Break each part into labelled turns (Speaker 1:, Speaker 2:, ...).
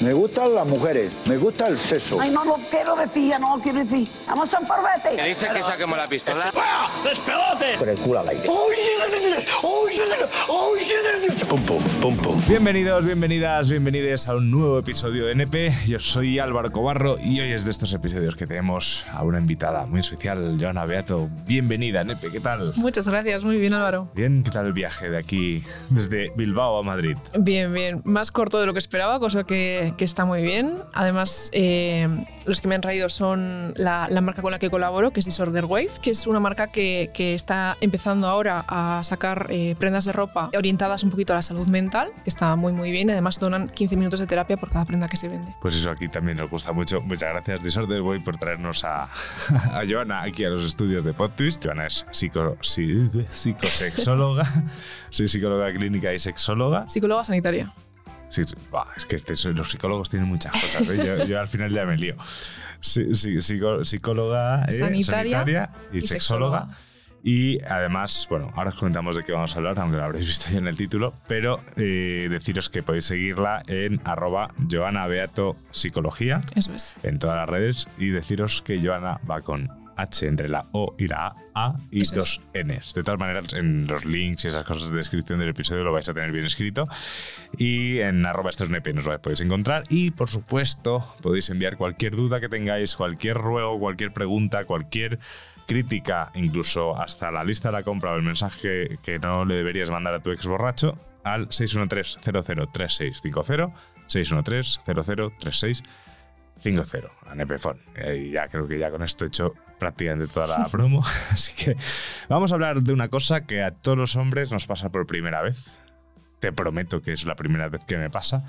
Speaker 1: Me gustan las mujeres, me gusta el sexo.
Speaker 2: Ay, no lo quiero decir, ya no lo quiero decir. Vamos a un parvete.
Speaker 3: ¿Qué dice que saquemos la pistola?
Speaker 1: Con el culo al aire.
Speaker 4: Pum, pum, pum, pum.
Speaker 5: Bienvenidos, bienvenidas, bienvenidos a un nuevo episodio de NP. Yo soy Álvaro Cobarro y hoy es de estos episodios que tenemos a una invitada muy especial, Joana Beato. Bienvenida, NP, ¿qué tal?
Speaker 6: Muchas gracias, muy bien Álvaro.
Speaker 5: Bien, ¿qué tal el viaje de aquí, desde Bilbao a Madrid?
Speaker 6: Bien, bien. Más corto de lo que esperaba, cosa que, que está muy bien. Además, eh, los que me han traído son la, la marca con la que colaboro, que es Disorder Wave, que es una marca que, que está empezando ahora a sacar eh, prendas de ropa orientadas un poquito a la salud mental, que está muy, muy bien. Además, donan 15 minutos de terapia por cada prenda que se vende.
Speaker 5: Pues eso aquí también nos gusta mucho. Muchas gracias, Disorder Boy, por traernos a, a Joana aquí a los estudios de PodTwist. Joana es psico, psicosexóloga, soy psicóloga clínica y sexóloga.
Speaker 6: Psicóloga sanitaria.
Speaker 5: Sí, bah, es que este- los psicólogos tienen muchas cosas. ¿eh? Yo, yo al final ya me lío. Sí, sí, psico- psicóloga, ¿eh?
Speaker 6: Sanitaria
Speaker 5: y,
Speaker 6: y
Speaker 5: sexóloga.
Speaker 6: sexóloga.
Speaker 5: Y además, bueno, ahora os comentamos de qué vamos a hablar, aunque lo habréis visto ya en el título, pero eh, deciros que podéis seguirla en arroba Joana Beato Psicología
Speaker 6: Eso es.
Speaker 5: en todas las redes y deciros que Joana va con H entre la O y la A, A y
Speaker 6: Eso es.
Speaker 5: dos Ns. De todas maneras, en los links y esas cosas de descripción del episodio lo vais a tener bien escrito. Y en arroba estos NP nos podéis encontrar. Y por supuesto, podéis enviar cualquier duda que tengáis, cualquier ruego, cualquier pregunta, cualquier crítica, incluso hasta la lista de la compra o el mensaje que no le deberías mandar a tu ex borracho al 613-003650, 613-003650 a Nepefon. Y ya creo que ya con esto he hecho prácticamente toda la promo. Así que vamos a hablar de una cosa que a todos los hombres nos pasa por primera vez. Te prometo que es la primera vez que me pasa,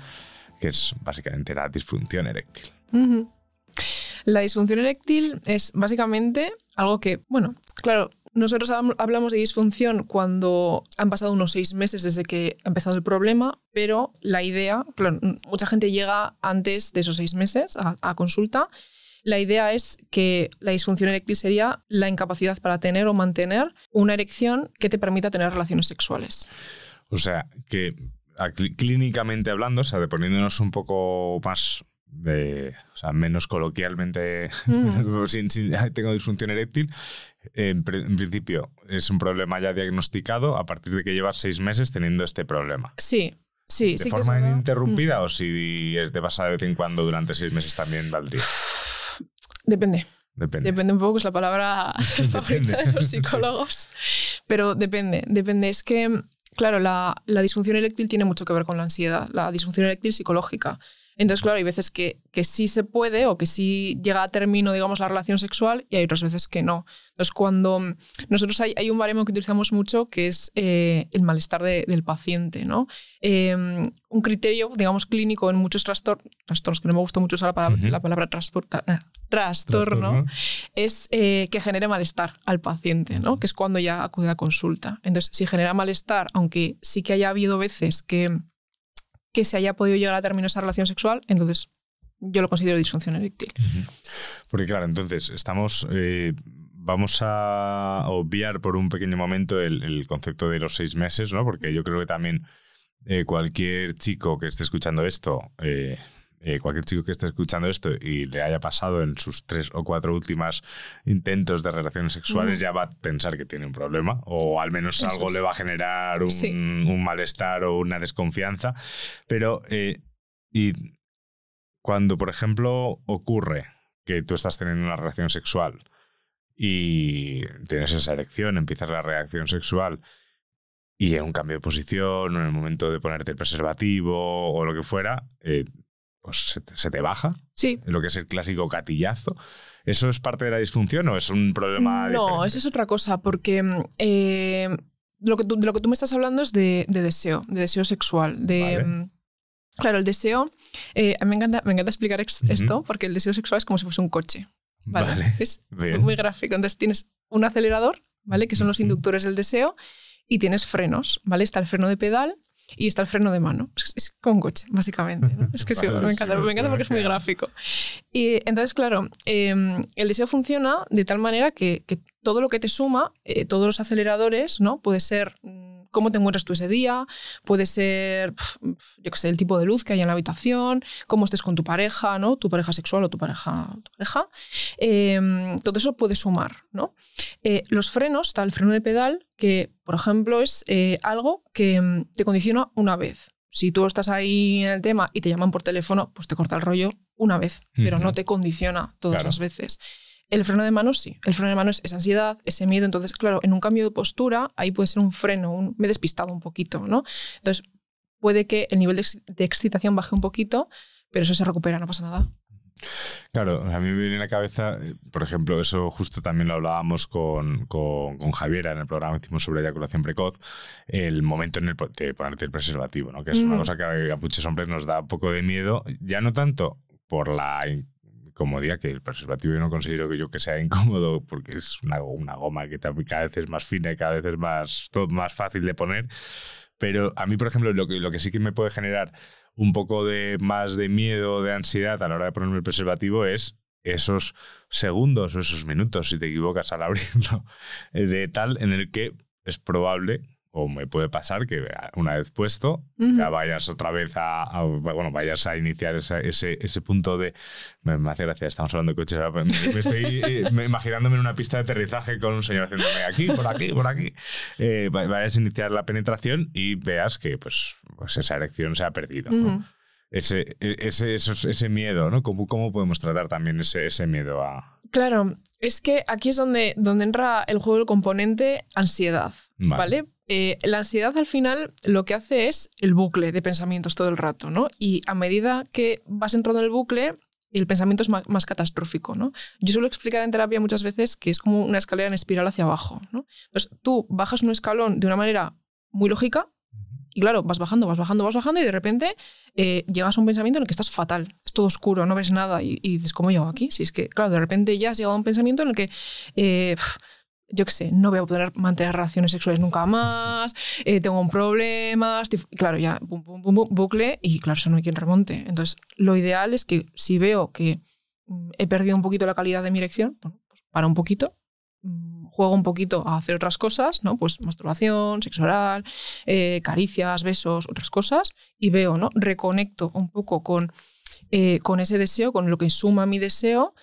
Speaker 5: que es básicamente la disfunción eréctil.
Speaker 6: La disfunción eréctil es básicamente algo que, bueno, claro, nosotros habl- hablamos de disfunción cuando han pasado unos seis meses desde que ha empezado el problema, pero la idea, claro, mucha gente llega antes de esos seis meses a consulta. La idea es que la disfunción eréctil sería la incapacidad para tener o mantener una erección que te permita tener relaciones sexuales.
Speaker 5: O sea, que clínicamente hablando, o sea, poniéndonos un poco más de, o sea, menos coloquialmente,
Speaker 6: Mm.
Speaker 5: sin- sin- tengo disfunción eréctil, en, pri- en principio es un problema ya diagnosticado a partir de que llevas seis meses teniendo este problema.
Speaker 6: Sí, sí,
Speaker 5: ¿De
Speaker 6: sí.
Speaker 5: forma ininterrumpida o si te pasa de vez en cuando durante seis meses también valdría?
Speaker 6: Depende.
Speaker 5: Depende.
Speaker 6: Depende un poco, es la palabra favorita de los
Speaker 5: Sí.
Speaker 6: psicólogos. Pero depende, depende. Es que, claro, la, la disfunción eréctil tiene mucho que ver con la ansiedad, la disfunción eréctil psicológica. Entonces, claro, hay veces que, que sí se puede o que sí llega a término, digamos, la relación sexual y hay otras veces que no. Entonces, cuando nosotros hay, hay un baremo que utilizamos mucho que es eh, el malestar de- del paciente, ¿no? Eh, un criterio, digamos, clínico en muchos trastornos, trastornos que no me gusta mucho usar la palabra,
Speaker 5: Ujú.
Speaker 6: la palabra transpor- tra- eh, trastorno, es eh, que genere malestar al paciente, ¿no? que es cuando ya acude a consulta. Entonces, si genera malestar, aunque sí que haya habido veces que, que se haya podido llegar a término esa relación sexual, entonces yo lo considero disfunción eréctil.
Speaker 5: Porque claro, entonces estamos... eh, vamos a obviar por un pequeño momento el, concepto de los seis meses, ¿no? Porque yo creo que también eh, cualquier chico que esté escuchando esto, eh, eh, cualquier chico que esté escuchando esto y le haya pasado en sus tres o cuatro últimas intentos de relaciones sexuales, ya va a pensar que tiene un problema, o al menos algo
Speaker 6: es.
Speaker 5: le va a generar un,
Speaker 6: Sí.
Speaker 5: un malestar o una desconfianza. Pero, eh, y cuando, por ejemplo, ocurre que tú estás teniendo una relación sexual y tienes esa erección, empiezas la reacción sexual y en un cambio de posición o en el momento de ponerte el preservativo o lo que fuera, eh, pues se te, se te baja,
Speaker 6: Sí.
Speaker 5: lo que es el clásico gatillazo. ¿Eso es parte de la disfunción o es un problema
Speaker 6: No,
Speaker 5: diferente?
Speaker 6: eso es otra cosa, porque mm, eh, lo que tú, de lo que tú me estás hablando es de, de deseo, de deseo sexual. De,
Speaker 5: Vale.
Speaker 6: mm, Claro, el deseo. eh, a mí me encanta, me encanta explicar ex- esto porque el deseo sexual es como si fuese un coche. ¿vale?
Speaker 5: Vale.
Speaker 6: Es
Speaker 5: Bien.
Speaker 6: muy gráfico. Entonces tienes un acelerador, ¿vale? Que son los inductores del deseo, y tienes frenos, ¿vale? Está el freno de pedal y está el freno de mano. Es, es como un coche, básicamente. ¿no? Es que sí,
Speaker 5: Vale,
Speaker 6: me encanta,
Speaker 5: me
Speaker 6: me encanta porque es muy gráfico. Y entonces, claro, eh, el deseo funciona de tal manera que, que todo lo que te suma, eh, todos los aceleradores, ¿no? Puede ser mm, cómo te encuentras tú ese día, puede ser, yo qué sé, el tipo de luz que hay en la habitación, cómo estés con tu pareja, ¿no? Tu pareja sexual o tu pareja, tu pareja. Eh, todo eso puede sumar, ¿no? Eh, los frenos, está el freno de pedal, que, por ejemplo, es eh, algo que mm, te condiciona una vez. Si tú estás ahí en el tema y te llaman por teléfono, pues te corta el rollo una vez, pero no te condiciona todas
Speaker 5: Claro.
Speaker 6: las veces. El freno de mano sí. El freno de mano es esa ansiedad, ese miedo. Entonces, claro, en un cambio de postura, ahí puede ser un freno. un- me he despistado un poquito, ¿no? Entonces, puede que el nivel de, ex- de excitación baje un poquito, pero eso se recupera, no pasa nada.
Speaker 5: Claro, a mí me viene a la cabeza, eh, por ejemplo, eso justo también lo hablábamos con, con, con Javiera en el programa que hicimos sobre eyaculación precoz, el momento en el de ponerte el preservativo, ¿no? que es una cosa que a muchos hombres nos da un poco de miedo, ya no tanto por la incomodidad, que el preservativo yo no considero que yo que sea incómodo porque es una, una goma que cada vez es más fina y cada vez es más, todo más fácil de poner, pero a mí, por ejemplo, lo que, lo que sí que me puede generar un poco de más de miedo, de ansiedad a la hora de ponerme el preservativo es esos segundos o esos minutos, si te equivocas al abrirlo, de tal en el que es probable o me puede pasar que una vez puesto ya vayas otra vez a, a- bueno vayas a iniciar esa- ese, ese punto de me, me hace gracia estamos hablando de coches me, me estoy eh, me- imaginándome en una pista de aterrizaje con un señor haciéndome aquí por aquí por aquí Eh, va- vayas a iniciar la penetración y veas que pues, pues esa erección se ha perdido ¿no?
Speaker 6: Ujú.
Speaker 5: ese, e- ese, esos- ese miedo, ¿no? ¿Cómo, ¿Cómo podemos tratar también ese, ese miedo a.
Speaker 6: Claro, es que aquí es donde, donde entra el juego el componente ansiedad,
Speaker 5: Vale.
Speaker 6: ¿vale? Eh, la ansiedad al final lo que hace es el bucle de pensamientos todo el rato, ¿no? Y a medida que vas entrando en el bucle, el pensamiento es más, más catastrófico, ¿no? Yo suelo explicar en terapia muchas veces que es como una escalera en espiral hacia abajo, ¿no? Entonces tú bajas un escalón de una manera muy lógica y claro, vas bajando, vas bajando, vas bajando y de repente eh, llegas a un pensamiento en el que estás fatal, es todo oscuro, no ves nada y, dices, ¿cómo llego aquí? Si es que, claro, de repente ya has llegado a un pensamiento en el que, eh, yo qué sé, no voy a poder mantener relaciones sexuales nunca más, eh, tengo un problema, estoy- claro, ya, bucle y claro, eso no hay quien remonte. Entonces, lo ideal es que si veo que mm, he perdido un poquito la calidad de mi erección, bueno, pues para un poquito, mm, juego un poquito a hacer otras cosas, ¿no? Pues masturbación, sexo oral, eh, caricias, besos, otras cosas, y veo, ¿no? Reconecto un poco con, eh, con ese deseo, con lo que suma mi deseo,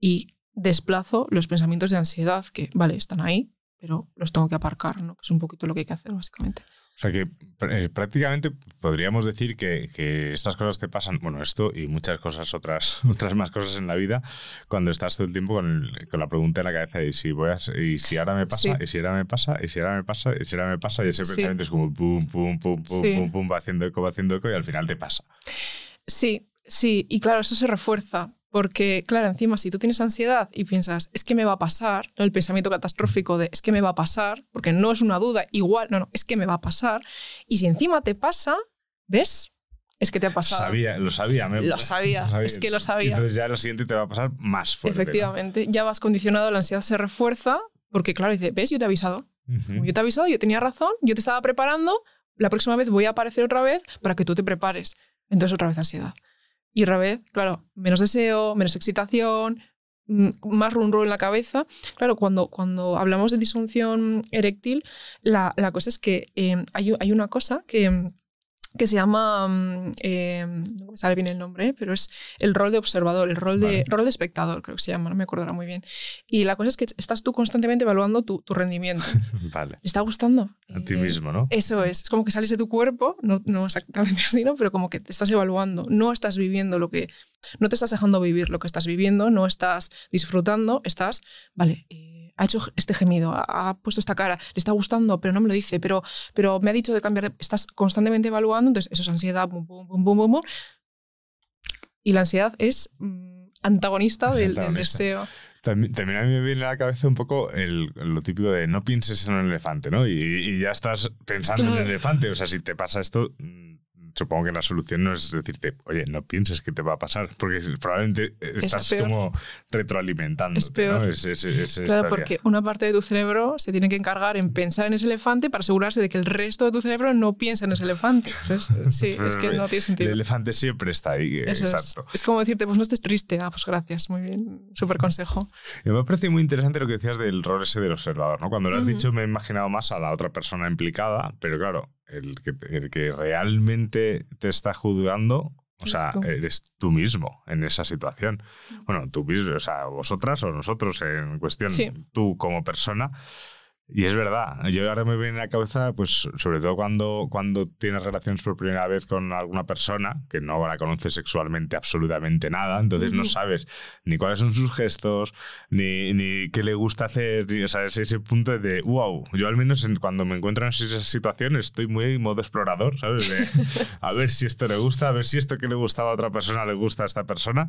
Speaker 6: y desplazo los pensamientos de ansiedad, que, vale, están ahí, pero los tengo que aparcar, ¿no? Que es un poquito lo que hay que hacer, básicamente.
Speaker 5: O sea que eh, prácticamente podríamos decir que, que estas cosas te pasan, bueno, esto y muchas cosas otras, otras más cosas en la vida, cuando estás todo el tiempo con, el- con la pregunta en la cabeza de si voy a, y si ahora me pasa,
Speaker 6: Sí.
Speaker 5: y si ahora me pasa, y si ahora me pasa, y si ahora me pasa, y ese
Speaker 6: Sí.
Speaker 5: pensamiento es como pum, pum, pum, pum,
Speaker 6: Sí.
Speaker 5: pum, pum, va haciendo eco, va haciendo eco y al final te pasa.
Speaker 6: Sí, sí, y claro, eso se refuerza. Porque, claro, encima, si tú tienes ansiedad y piensas, es que me va a pasar, ¿no? el pensamiento catastrófico de es que me va a pasar, porque no es una duda, igual, no, no, es que me va a pasar. Y si encima te pasa, ¿ves? Es que te ha pasado.
Speaker 5: Sabía, lo sabía. me-
Speaker 6: Lo sabía, es que lo sabía.
Speaker 5: Y entonces ya lo siguiente te va a pasar más fuerte. ¿no?
Speaker 6: Efectivamente, ya vas condicionado, la ansiedad se refuerza, porque, claro, dice, ¿ves? Yo te he avisado. Yo te he avisado, yo tenía razón, yo te estaba preparando, la próxima vez voy a aparecer otra vez para que tú te prepares. Entonces otra vez ansiedad. Y otra vez, claro, menos deseo, menos excitación, mm, más run en la cabeza. Claro, cuando, cuando hablamos de disfunción eréctil, la, la cosa es que eh, hay, hay una cosa que, que se llama, mm, eh, no me sale bien el nombre, pero es el rol de observador, el rol de, rol de espectador, creo que se llama, no me acordará muy bien. Y la cosa es que estás tú constantemente evaluando tu, tu rendimiento.
Speaker 5: Vale.
Speaker 6: ¿Te está gustando?
Speaker 5: A ti mismo, ¿no?
Speaker 6: Eso es, es como que sales de tu cuerpo, no, no exactamente así, ¿no? Pero como que te estás evaluando, no estás viviendo lo que, no te estás dejando vivir lo que estás viviendo, no estás disfrutando, estás, vale, eh, ha hecho este gemido, ha, ha puesto esta cara, le está gustando, pero no me lo dice, pero, pero me ha dicho de cambiar, de, estás constantemente evaluando, entonces eso es ansiedad, bum, bum, bum, bum, bum. Y la ansiedad es mm, antagonista
Speaker 5: Es
Speaker 6: del, deseo.
Speaker 5: También, también a mí me viene a la cabeza un poco el, lo típico de no pienses en un elefante, ¿no? Y, y ya estás pensando en el elefante. O sea, si te pasa esto, mm, supongo que la solución no es decirte, oye, no pienses que te va a pasar, porque probablemente estás como retroalimentando.
Speaker 6: Es peor.
Speaker 5: Es, es-
Speaker 6: Claro, porque una parte de tu cerebro se tiene que encargar en pensar en ese elefante para asegurarse de que el resto de tu cerebro no piensa en ese elefante. Entonces, sí, es que no tiene
Speaker 5: El
Speaker 6: sentido.
Speaker 5: elefante siempre está ahí, eh,
Speaker 6: Eso
Speaker 5: exacto.
Speaker 6: Es como decirte, pues no estés triste. Ah, pues gracias, muy bien. Súper consejo.
Speaker 5: Y me ha parecido muy interesante lo que decías del rol ese del observador, ¿no? Cuando lo has dicho me he imaginado más a la otra persona implicada, pero claro, el que, el que realmente te está juzgando, o sea,
Speaker 6: Eres tú.
Speaker 5: mismo en esa situación. Bueno, tú mismo, o sea, vosotras o nosotros en cuestión,
Speaker 6: Sí.
Speaker 5: tú como persona. Y es verdad, yo ahora me viene a la cabeza, pues sobre todo cuando, cuando tienes relaciones por primera vez con alguna persona que no la conoces sexualmente absolutamente nada, entonces no sabes ni cuáles son sus gestos, ni, ni qué le gusta hacer, ni, o sea, es ese punto de, wow, yo al menos en- cuando me encuentro en esa situación estoy muy en modo explorador, ¿sabes? De, a ver si esto le gusta, a ver si esto que le gustaba a otra persona le gusta a esta persona,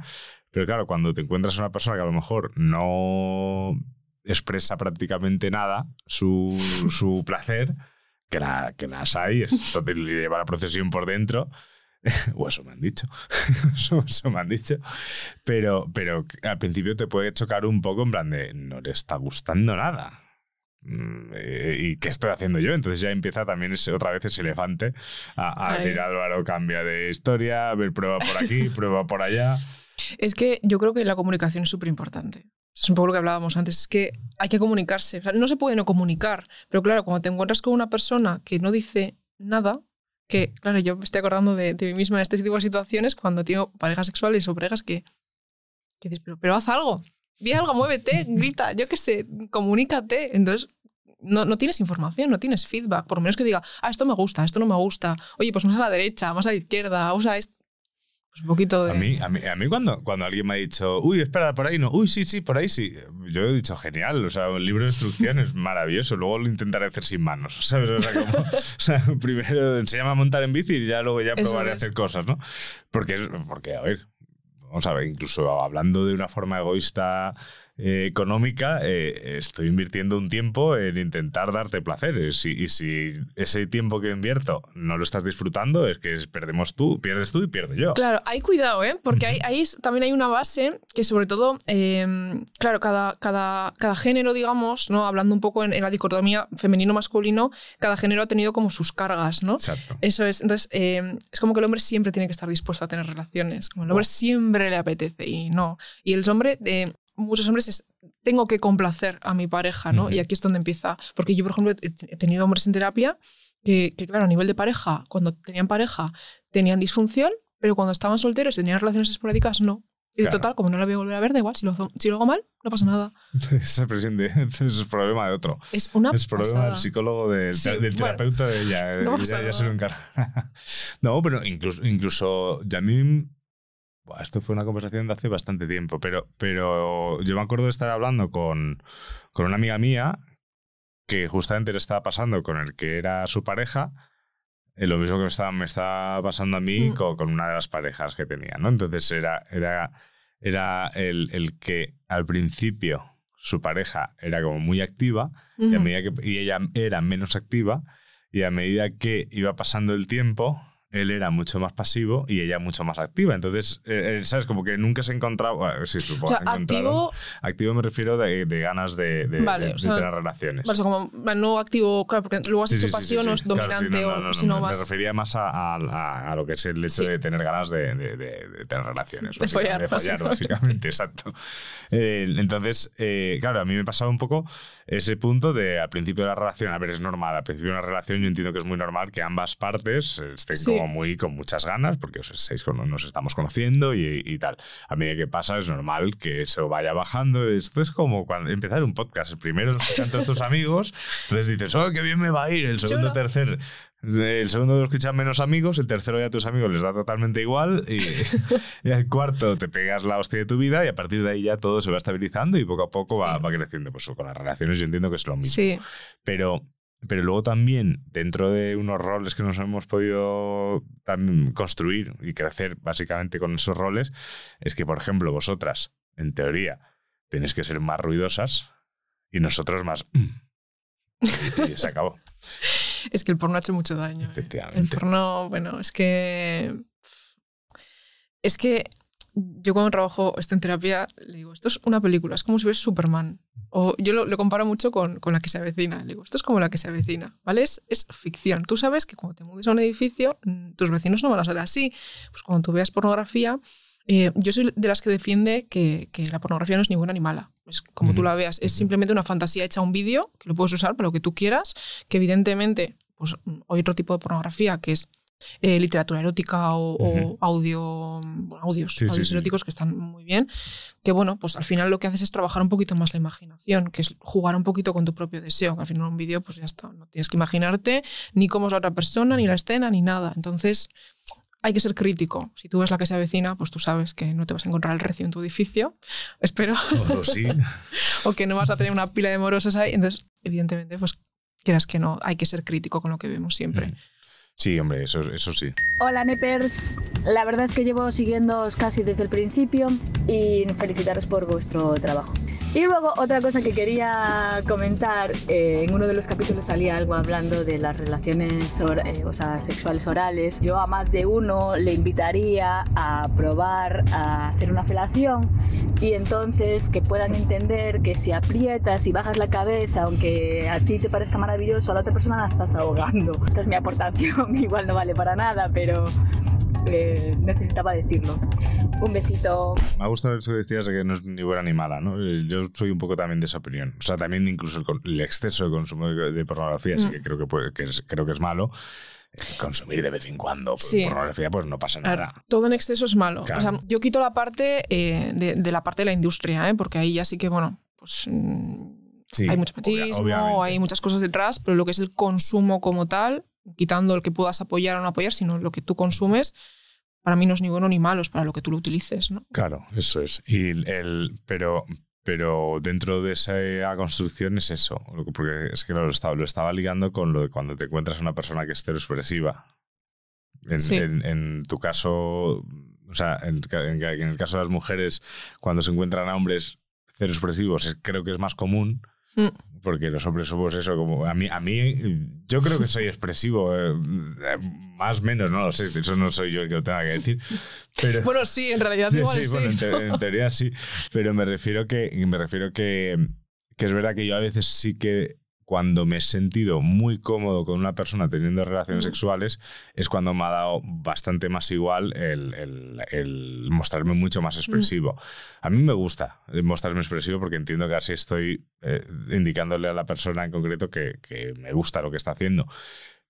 Speaker 5: pero claro, cuando te encuentras una persona que a lo mejor no expresa prácticamente nada su, su placer, que, la, que las hay, te lleva la procesión por dentro, o eso me han dicho, eso, eso me han dicho, pero, pero al principio te puede chocar un poco en plan de no le está gustando nada. Mm, eh, ¿Y qué estoy haciendo yo? Entonces ya empieza también ese, otra vez ese elefante a, a decir Álvaro cambia de historia, a ver, prueba por aquí, prueba por allá.
Speaker 6: Es que yo creo que la comunicación es súper importante. Es un poco lo que hablábamos antes, es que hay que comunicarse. No se puede no comunicar, pero claro, cuando te encuentras con una persona que no dice nada, que claro, yo me estoy acordando de, de mí misma en este tipo de situaciones cuando tengo parejas sexuales o parejas que, que dices, pero, pero haz algo, di algo, muévete, grita, yo qué sé, comunícate. Entonces, no, no tienes información, no tienes feedback, por menos que diga, ah, esto me gusta, esto no me gusta, oye, pues más a la derecha, más a la izquierda, usa esto. Pues un poquito de...
Speaker 5: A mí, a mí, a mí cuando, cuando alguien me ha dicho, uy, espera, por ahí no, uy, sí, sí, por ahí sí, yo he dicho, genial, o sea, un libro de instrucciones maravilloso, luego lo intentaré hacer sin manos, ¿sabes? O sea, como, o sea, primero enséñame a montar en bici y ya luego ya
Speaker 6: Eso
Speaker 5: probaré a hacer cosas, ¿no? Porque, porque, a ver, vamos a ver, incluso hablando de una forma egoísta eh, económica, eh, estoy invirtiendo un tiempo en intentar darte placeres. Y, y si ese tiempo que invierto no lo estás disfrutando, es que perdemos tú, pierdes tú y pierdo yo.
Speaker 6: Claro, hay cuidado, ¿eh? Porque hay, ahí es- también hay una base que sobre todo, eh, claro, cada, cada, cada género, digamos, ¿no? hablando un poco en, en la dicotomía femenino-masculino, cada género ha tenido como sus cargas, ¿no?
Speaker 5: Exacto.
Speaker 6: Eso es. Entonces, eh, es como que el hombre siempre tiene que estar dispuesto a tener relaciones. Como el hombre siempre le apetece y no. Y el hombre, eh, muchos hombres es, tengo que complacer a mi pareja, ¿no? Y aquí es donde empieza. Porque yo, por ejemplo, he tenido hombres en terapia que, que, claro, a nivel de pareja, cuando tenían pareja, tenían disfunción, pero cuando estaban solteros y tenían relaciones esporádicas, no. Y
Speaker 5: Claro.
Speaker 6: total, como no la voy a volver a ver, da igual. Si lo, si lo hago mal, no pasa nada.
Speaker 5: Ese es problema de otro.
Speaker 6: Es una
Speaker 5: es problema del psicólogo, del,
Speaker 6: Sí,
Speaker 5: del
Speaker 6: bueno,
Speaker 5: terapeuta de ella.
Speaker 6: no
Speaker 5: ya,
Speaker 6: pasa
Speaker 5: ya se lo encarga. no, pero incluso, incluso ya a mí. Buah, esto fue una conversación de hace bastante tiempo, pero, pero yo me acuerdo de estar hablando con, con una amiga mía que justamente le estaba pasando con el que era su pareja. eh, lo mismo que me estaba, me estaba pasando a mí
Speaker 6: Mm.
Speaker 5: con, con una de las parejas que tenía, ¿no? Entonces era, era, era el, el que al principio su pareja era como muy activa y, a medida que, y ella era menos activa y a medida que iba pasando el tiempo, él era mucho más pasivo y ella mucho más activa. Entonces, eh, eh, ¿sabes? Como que nunca se encontraba... bueno, sí,
Speaker 6: O
Speaker 5: supongo
Speaker 6: sea,
Speaker 5: encontraron.
Speaker 6: activo,
Speaker 5: Activo me refiero de, de ganas de, de-
Speaker 6: Vale,
Speaker 5: de-
Speaker 6: o
Speaker 5: de
Speaker 6: sea,
Speaker 5: tener relaciones.
Speaker 6: Vale, o sea, como no activo, claro, porque luego has
Speaker 5: Sí,
Speaker 6: hecho
Speaker 5: sí, sí.
Speaker 6: no es
Speaker 5: Claro, sí,
Speaker 6: dominante
Speaker 5: no,
Speaker 6: o
Speaker 5: no, no,
Speaker 6: sino
Speaker 5: me,
Speaker 6: más.
Speaker 5: Me refería más a, a- a- a lo que es el hecho de tener ganas de, tener relaciones.
Speaker 6: De follar,
Speaker 5: de follar,
Speaker 6: básicamente.
Speaker 5: exacto. Eh, entonces, eh, claro, a mí me pasaba un poco ese punto de al principio de la relación, a ver, es normal, al principio de una relación yo entiendo que es muy normal que ambas partes estén
Speaker 6: Sí.
Speaker 5: Como muy con muchas ganas, porque os estáis con- nos estamos conociendo y, y tal. A medida que pasa es normal que eso vaya bajando. Esto es como cuando empezar un podcast. El primero escuchan todos tus amigos, entonces dices, oh, qué bien me va a ir. El segundo,
Speaker 6: Chulo.
Speaker 5: tercer. El segundo lo escuchan menos amigos, el tercero ya a tus amigos les da totalmente igual y, y al cuarto te pegas la hostia de tu vida y a partir de ahí ya todo se va estabilizando y poco a poco va, va creciendo. Pues con las relaciones yo entiendo que es lo mismo.
Speaker 6: Sí,
Speaker 5: Pero, pero luego también, dentro de unos roles que nos hemos podido construir y crecer básicamente con esos roles, es que, por ejemplo, vosotras, en teoría, tenéis que ser más ruidosas y nosotros más... y, y se acabó.
Speaker 6: Es que el porno ha hecho mucho daño. ¿eh?
Speaker 5: Efectivamente.
Speaker 6: El porno, bueno, es que. Es que yo cuando trabajo esto en terapia, le digo, esto es una película, es como si ves Superman. O yo lo, lo comparo mucho con, con la que se avecina. Le digo, esto es como la que se avecina, ¿vale? Es, es ficción. Tú sabes que cuando te mudes a un edificio, mm, tus vecinos no van a ser así. Pues cuando tú veas pornografía, eh, yo soy de las que defiende que, que la pornografía no es ni buena ni mala. Es como tú
Speaker 5: Ujú,
Speaker 6: la veas. Es simplemente una fantasía hecha a un vídeo, que lo puedes usar para lo que tú quieras, que evidentemente pues, mm, hay otro tipo de pornografía que es eh, literatura erótica o, audio, bueno, audios,
Speaker 5: Sí,
Speaker 6: audios
Speaker 5: sí.
Speaker 6: eróticos que están muy bien. Que bueno, pues al final lo que haces es trabajar un poquito más la imaginación, que es jugar un poquito con tu propio deseo, que al final un vídeo pues ya está, no tienes que imaginarte ni cómo es la otra persona, ni la escena, ni nada. Entonces hay que ser crítico. Si tú ves la que se avecina, pues tú sabes que no te vas a encontrar el recio en tu edificio, espero,
Speaker 5: O sí.
Speaker 6: o que no vas a tener una pila de morosas ahí. Entonces, evidentemente, pues quieras que no, hay que ser crítico con lo que vemos siempre.
Speaker 5: Mm. Sí, hombre, eso, eso sí.
Speaker 3: Hola Nepers, la verdad es que llevo siguiéndoos casi desde el principio y felicitaros por vuestro trabajo. Y luego otra cosa que quería comentar, eh, en uno de los capítulos salía algo hablando de las relaciones or- eh, o sea, sexuales orales. Yo a más de uno le invitaría a probar a hacer una felación y entonces que puedan entender que si aprietas y bajas la cabeza, aunque a ti te parezca maravilloso, a la otra persona la estás ahogando. Esta es mi aportación, igual no vale para nada, pero eh, necesitaba decirlo. Un besito.
Speaker 5: Me ha gustado eso que decías de que no es ni buena ni mala, ¿no? Eh, Yo soy un poco también de esa opinión. O sea, también incluso el, el exceso de consumo de, de pornografía sí
Speaker 6: Mm.
Speaker 5: que creo que, puede- que es, creo que es malo. Consumir de vez en cuando
Speaker 6: Sí.
Speaker 5: pornografía, pues no pasa nada.
Speaker 6: todo en exceso es malo.
Speaker 5: Claro.
Speaker 6: O sea, yo quito la parte eh, de, de la parte de la industria, ¿eh? porque ahí ya sí que, bueno, pues mm,
Speaker 5: Sí,
Speaker 6: hay mucho
Speaker 5: obvia-
Speaker 6: machismo,
Speaker 5: obviamente.
Speaker 6: hay muchas cosas detrás, pero lo que es el consumo como tal, quitando el que puedas apoyar o no apoyar, sino lo que tú consumes, para mí no es ni bueno ni malo, es para lo que tú lo utilices, ¿no?
Speaker 5: Claro, eso es. Y el, el- pero, pero dentro de esa construcción es eso. Porque es que lo estaba, lo estaba ligando con lo de cuando te encuentras a una persona que es cero expresiva. En,
Speaker 6: Sí.
Speaker 5: en- en tu caso, o sea, en, el caso de las mujeres, cuando se encuentran a hombres expresivos, es- creo que es más común.
Speaker 6: Mm.
Speaker 5: Porque los hombres somos eso, como a mí, a mí yo creo que soy expresivo, eh, eh, más o menos, no lo sé, eso no soy yo el que lo tenga que decir. Pero,
Speaker 6: Bueno, sí, en realidad
Speaker 5: Sí,
Speaker 6: igual
Speaker 5: sí,
Speaker 6: sí.
Speaker 5: bueno, en, en teoría sí, pero me refiero que me refiero que, que es verdad que yo a veces sí que cuando me he sentido muy cómodo con una persona teniendo relaciones sexuales es cuando me ha dado bastante más igual el, el- el mostrarme mucho más expresivo. A mí me gusta mostrarme expresivo porque entiendo que así estoy eh, indicándole a la persona en concreto que, que me gusta lo que está haciendo.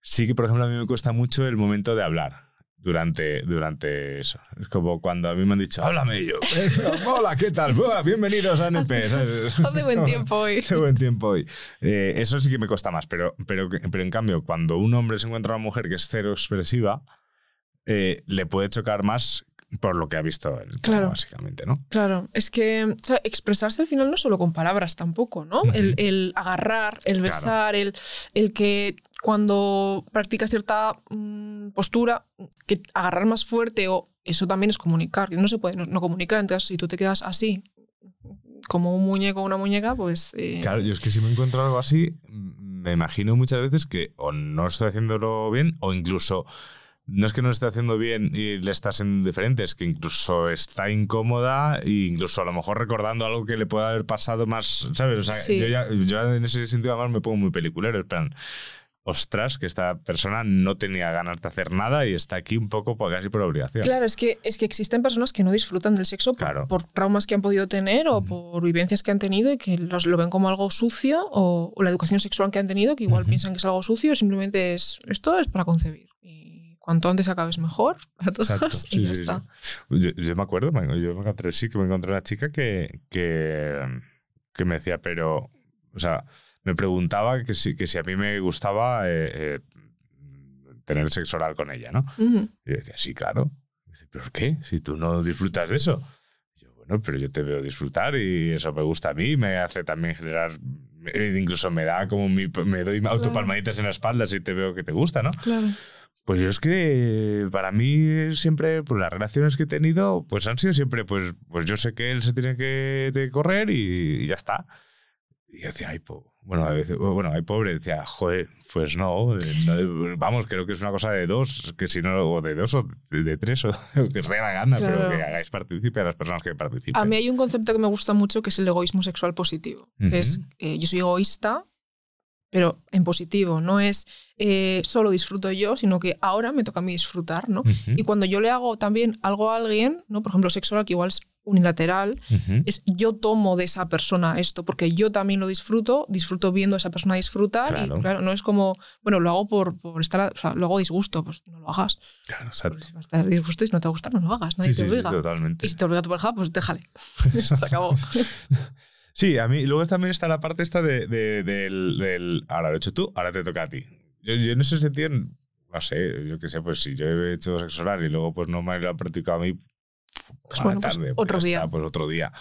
Speaker 5: Sí que, por ejemplo, a mí me cuesta mucho el momento de hablar durante, durante eso. Es como cuando a mí me han dicho, háblame y yo. "Eh, Hola, ¿qué tal? Buah, bienvenidos a NP. ¿sabes?
Speaker 6: Hace buen tiempo hoy.
Speaker 5: Hace buen tiempo hoy. Eh, eso sí que me cuesta más, pero, pero, pero en cambio, cuando un hombre se encuentra a una mujer que es cero expresiva, eh, le puede chocar más por lo que ha visto el
Speaker 6: Claro.
Speaker 5: básicamente, ¿no?
Speaker 6: Claro, es que o sea, expresarse al final no solo con palabras tampoco, ¿no? El, el agarrar, el
Speaker 5: Claro.
Speaker 6: besar, el, el que cuando practicas cierta mm, postura, que agarrar más fuerte o eso también es comunicar. No se puede no, no comunicar, entonces si tú te quedas así, como un muñeco o una muñeca, pues... eh,
Speaker 5: Claro, yo es que si me encuentro algo así, me imagino muchas veces que o no estoy haciéndolo bien o incluso no es que no esté haciendo bien y le está siendo indiferente, es que incluso está incómoda e incluso a lo mejor recordando algo que le pueda haber pasado más, ¿sabes? O sea,
Speaker 6: Sí.
Speaker 5: yo, ya, yo en ese sentido además me pongo muy peliculero, en plan, ostras, que esta persona no tenía ganas de hacer nada y está aquí un poco por, casi por obligación.
Speaker 6: Claro, es que, es que existen personas que no disfrutan del sexo por,
Speaker 5: Claro.
Speaker 6: por traumas que han podido tener o por vivencias que han tenido y que los, lo ven como algo sucio o, o la educación sexual que han tenido, que igual piensan que es algo sucio, simplemente es esto es para concebir. Y cuanto antes acabes mejor para todos
Speaker 5: Exacto,
Speaker 6: y
Speaker 5: sí,
Speaker 6: ya
Speaker 5: sí, sí.
Speaker 6: está.
Speaker 5: Yo, yo me acuerdo, yo me encontré, sí, que me encontré una chica que, que, que me decía, pero, o sea, me preguntaba que si, que si a mí me gustaba eh, eh, tener sexo oral con ella, ¿no?
Speaker 6: Ujú.
Speaker 5: Y yo decía, sí, claro. Y dice, ¿pero qué? Si tú no disfrutas de eso. Y yo, bueno, pero yo te veo disfrutar y eso me gusta a mí, me hace también generar, eh, incluso me da como mi, me doy autopalmaditas en la espalda si te veo que te gusta, ¿no?
Speaker 6: Claro.
Speaker 5: Pues yo es que para mí siempre, pues las relaciones que he tenido, pues han sido siempre, pues, pues yo sé que él se tiene que, correr y, y ya está. Y yo decía, ay, po- bueno, a veces- bueno, ay, pobre, decía, joder, pues no, eh, no, vamos, creo que es una cosa de dos, que si no, o de dos o de, de tres, o que os dé la gana, pero
Speaker 6: Claro.
Speaker 5: que hagáis partícipe a las personas que participen.
Speaker 6: A mí hay un concepto que me gusta mucho que es el egoísmo sexual positivo. que
Speaker 5: Ujú.
Speaker 6: es, eh, yo soy egoísta, pero en positivo. No es eh, solo disfruto yo, sino que ahora me toca a mí disfrutar, ¿no?
Speaker 5: Ujú,
Speaker 6: Y cuando yo le hago también algo a alguien, ¿no? Por ejemplo, sexual, que igual es unilateral,
Speaker 5: ujú.
Speaker 6: es yo tomo de esa persona esto, porque yo también lo disfruto, disfruto viendo a esa persona disfrutar.
Speaker 5: Claro.
Speaker 6: Y claro, no es como, bueno, lo hago por, por estar, a- o sea, lo hago disgusto, pues no lo hagas.
Speaker 5: Claro, exacto.
Speaker 6: Pues si vas a estar disgusto y no te gusta, no lo hagas, nadie
Speaker 5: Sí,
Speaker 6: te
Speaker 5: sí, sí,
Speaker 6: obliga.
Speaker 5: totalmente.
Speaker 6: y si te obliga tu pareja, pues déjale. Se acabó.
Speaker 5: Sí, a mí luego también está la parte esta de, de- del, del, ahora lo he hecho tú, ahora te toca a ti. Yo, yo en ese sentido, no sé, yo qué sé, pues si yo he hecho sexo oral y luego pues no me lo ha practicado a mí,
Speaker 6: Pues
Speaker 5: a la
Speaker 6: bueno, pues
Speaker 5: tarde,
Speaker 6: otro
Speaker 5: ya
Speaker 6: día.
Speaker 5: está, pues otro día.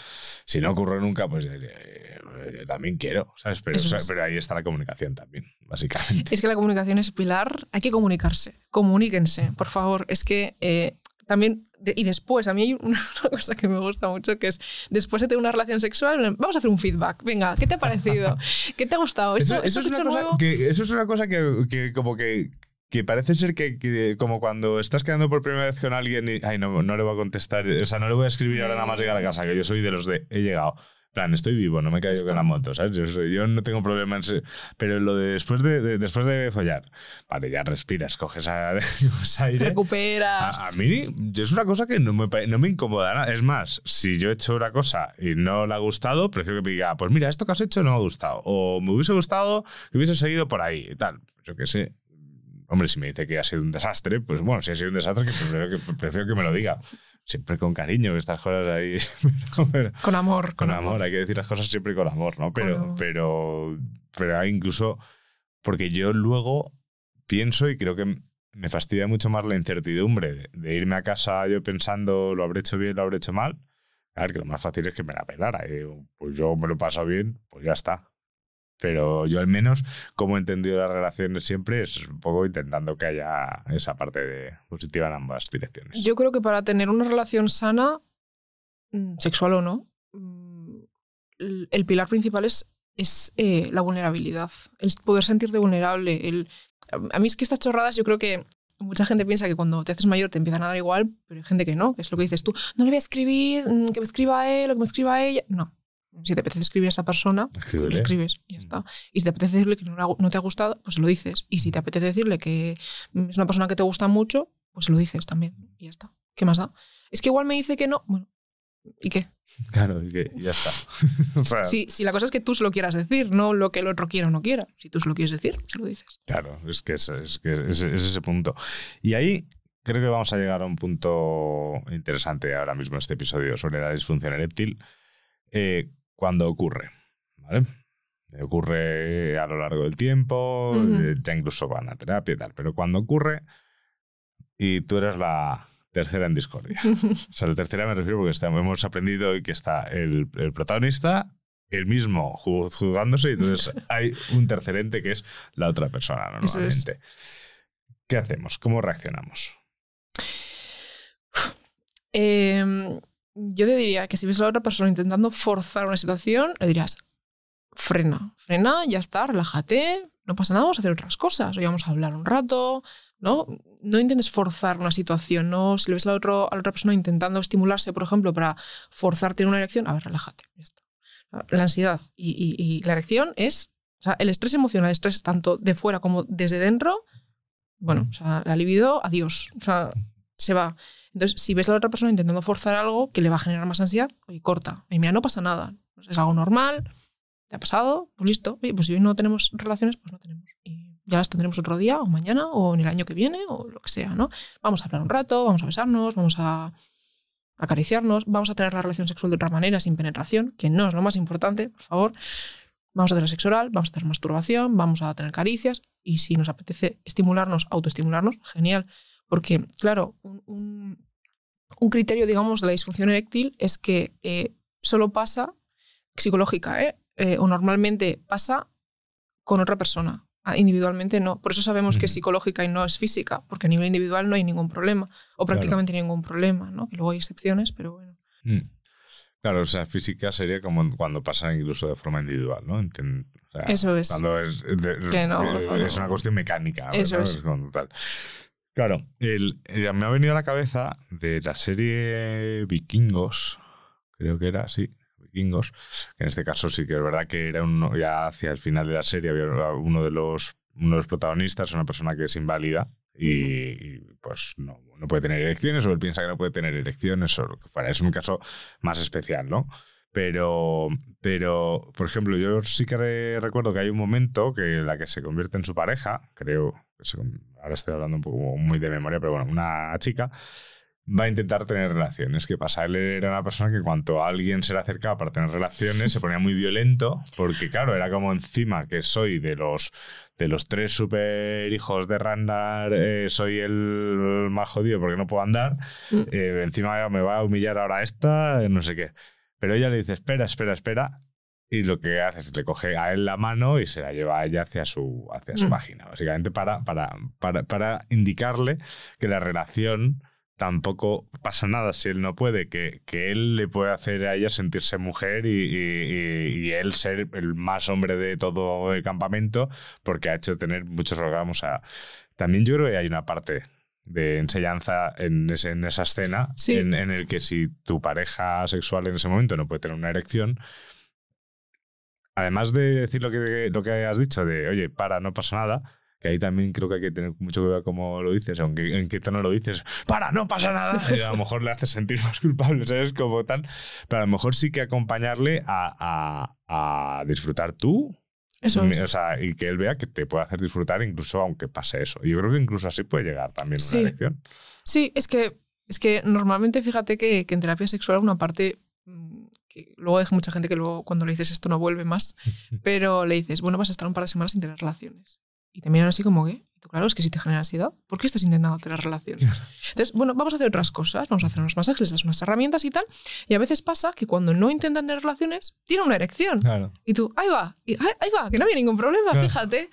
Speaker 5: Si no ocurre nunca, pues eh, eh, yo también quiero, ¿sabes? Pero, o sea, pero ahí está la comunicación también, básicamente.
Speaker 6: Es que la comunicación es pilar, hay que comunicarse, comuníquense, por favor. Es que eh, también, de- y después, a mí hay una, una cosa que me gusta mucho, que es después de tener una relación sexual, vamos a hacer un feedback. Venga, ¿qué te ha parecido? ¿Qué te ha gustado? ¿Esto,
Speaker 5: Eso, eso
Speaker 6: esto
Speaker 5: es
Speaker 6: que he
Speaker 5: una cosa que, eso es una cosa que, que como que, que parece ser que, que como cuando estás quedando por primera vez con alguien y ay, no, no le voy a contestar, o sea, no le voy a escribir ahora nada más llegar a casa, que yo soy de los de he llegado. Plan, estoy vivo, no me he caído con la moto, ¿sabes? Yo, soy- yo no tengo problema en ser- Pero lo de después de, de- después de follar, vale, ya respiras, coges, a- aire.
Speaker 6: recuperas.
Speaker 5: A, a mí es una cosa que no me, no me incomoda nada. Es más, si yo he hecho una cosa y no le ha gustado, prefiero que me diga, pues mira, esto que has hecho no me ha gustado. O me hubiese gustado que hubiese seguido por ahí y tal. Pues yo qué sé. Hombre, si me dice que ha sido un desastre, pues bueno, si ha sido un desastre, que prefiero que, prefiero que me lo diga. Siempre con cariño, estas cosas ahí. Pero- pero-
Speaker 6: con amor,
Speaker 5: con amor, hay que decir las cosas siempre con amor, ¿no? Pero,
Speaker 6: amor.
Speaker 5: pero, pero hay incluso, porque yo luego pienso y creo que me fastidia mucho más la incertidumbre de, de irme a casa yo pensando lo habré hecho bien, lo habré hecho mal. A ver, que lo más fácil es que me la pelara. digo, pues yo me lo he pasado bien, pues ya está. Pero yo al menos, como he entendido las relaciones siempre, es un poco intentando que haya esa parte de positiva en ambas direcciones.
Speaker 6: Yo creo que para tener una relación sana, mm, sexual o no, mm, el pilar principal es, es eh, la vulnerabilidad, el poder sentirte vulnerable. El, a mí es que estas chorradas yo creo que mucha gente piensa que cuando te haces mayor te empiezan a dar igual, pero hay gente que no, que es lo que dices tú, no le voy a escribir, mm, que me escriba él o que me escriba ella. No. Si te apetece escribir a esa persona,
Speaker 5: Escríbele.
Speaker 6: le escribes y ya está. Y si te apetece decirle que no, no te ha gustado, pues lo dices. Y si te apetece decirle que mm, es una persona que te gusta mucho, pues lo dices también. Y ya está. ¿Qué más da? Es que igual me dice que no. Bueno, ¿y qué?
Speaker 5: Claro, y que ya está. O sea,
Speaker 6: Si, si la cosa es que tú se lo quieras decir, no lo que el otro quiera o no quiera. Si tú se lo quieres decir, se lo dices.
Speaker 5: Claro, es que es, es que es, es ese punto. Y ahí creo que vamos a llegar a un punto interesante ahora mismo en este episodio sobre la disfunción eréctil. Eh, cuando ocurre, ¿vale? Ocurre a lo largo del tiempo, eh, ya incluso van a terapia y tal, pero cuando ocurre y tú eres la tercera en discordia. O sea, la tercera me refiero porque está- hemos aprendido hoy que está el, el protagonista, el mismo ju- juzgándose, y entonces hay un tercer ente que es la otra persona
Speaker 6: es.
Speaker 5: normalmente. ¿Qué hacemos? ¿Cómo reaccionamos?
Speaker 6: Eh, yo te diría que si ves a la otra persona intentando forzar una situación, le dirías, frena, frena, ya está, relájate, no pasa nada, vamos a hacer otras cosas, hoy vamos a hablar un rato, ¿no? No intentes forzar una situación, ¿no? Si le ves a la, otro- a la otra persona intentando estimularse, por ejemplo, para forzarte en una erección, a ver, relájate, ya está. La ansiedad y la erección es, o sea, el estrés emocional, el estrés tanto de fuera como desde dentro, bueno, o sea, la libido, adiós, o sea, se va. Entonces, si ves a la otra persona intentando forzar algo que le va a generar más ansiedad, oye, corta. Y mira, no pasa nada. Es algo normal. ¿Te ha pasado? Pues listo. Oye, pues si hoy no tenemos relaciones, pues no tenemos. Y ya las tendremos otro día, o mañana, o en el año que viene, o lo que sea, ¿no? Vamos a hablar un rato, vamos a besarnos, vamos a acariciarnos, vamos a tener la relación sexual de otra manera, sin penetración, que no es lo más importante, por favor. Vamos a tener sexo oral, vamos a tener masturbación, vamos a tener caricias, y si nos apetece estimularnos, autoestimularnos, genial. Porque, claro, un, un- un criterio, digamos, de la disfunción eréctil es que eh, solo pasa, psicológica, ¿eh? Eh, o normalmente pasa con otra persona. Individualmente no. Por eso sabemos que es psicológica y no es física, porque a nivel individual no hay ningún problema, o
Speaker 5: Claro.
Speaker 6: prácticamente ningún problema, ¿no? Que luego hay excepciones, pero bueno.
Speaker 5: Mm. Claro, o sea, física sería como cuando pasa incluso de forma individual, ¿no? Enten- o sea,
Speaker 6: Eso es.
Speaker 5: Cuando es, de-
Speaker 6: no,
Speaker 5: eh,
Speaker 6: no.
Speaker 5: es una cuestión mecánica.
Speaker 6: Eso
Speaker 5: ¿no?
Speaker 6: es.
Speaker 5: como tal. Claro, el- eh, me ha venido a la cabeza de la serie Vikingos, creo que era, sí, Vikingos, que en este caso sí que es verdad que era uno, ya hacia el final de la serie había uno de los, uno de los protagonistas, una persona que es inválida y, y, pues no, no puede tener elecciones o él piensa que no puede tener elecciones o lo que fuera. Es un caso más especial, ¿no? Pero, pero, por ejemplo, yo sí que re- recuerdo que hay un momento que la que se convierte en su pareja, creo, ahora estoy hablando un poco muy de memoria, pero bueno, una chica va a intentar tener relaciones. ¿Qué pasa? Él era una persona que cuanto alguien se le acercaba para tener relaciones se ponía muy violento, porque claro, era como encima que soy de los de los tres super hijos de Randar, eh, soy el más jodido porque no puedo andar.
Speaker 6: Mm.
Speaker 5: Eh, encima me va a humillar ahora esta, no sé qué. Pero ella le dice, espera, espera, espera. Y lo que hace es le coge a él la mano y se la lleva a ella hacia su, hacia su
Speaker 6: Mm.
Speaker 5: vagina. Básicamente para, para, para, para indicarle que la relación tampoco pasa nada si él no puede, que, que él le puede hacer a ella sentirse mujer y, y- y- él ser el más hombre de todo el campamento porque ha hecho tener muchos orgasmos. Sea, también yo creo que hay una parte de enseñanza en, ese- en esa escena
Speaker 6: Sí.
Speaker 5: en, en el que si tu pareja sexual en ese momento no puede tener una erección, además de decir lo que, lo que has dicho de, oye, para, no pasa nada, que ahí también creo que hay que tener mucho cuidado cómo lo dices, aunque en qué tono lo dices, para, no pasa nada, y a lo mejor le hace sentir más culpable, ¿sabes? Como tal, pero a lo mejor sí que acompañarle a, a- a disfrutar tú.
Speaker 6: Eso es.
Speaker 5: O sea, y que él vea que te puede hacer disfrutar incluso aunque pase eso. Yo creo que incluso así puede llegar también
Speaker 6: Sí.
Speaker 5: una elección.
Speaker 6: Sí, es que, es que normalmente fíjate que, que en terapia sexual una parte mm, que luego hay mucha gente que luego cuando le dices esto no vuelve más, pero le dices, bueno, vas a estar un par de semanas sin tener relaciones. Y te miran así como que, y tú, claro, es que si te genera ansiedad, ¿por qué estás intentando tener relaciones? Entonces, bueno, vamos a hacer otras cosas, vamos a hacer unos masajes, les das unas herramientas y tal. Y a veces pasa que cuando no intentan tener relaciones, tienen una erección.
Speaker 5: Claro.
Speaker 6: Y tú, ahí va, y, ahí, ahí va, que no había ningún problema,
Speaker 5: Claro.
Speaker 6: fíjate.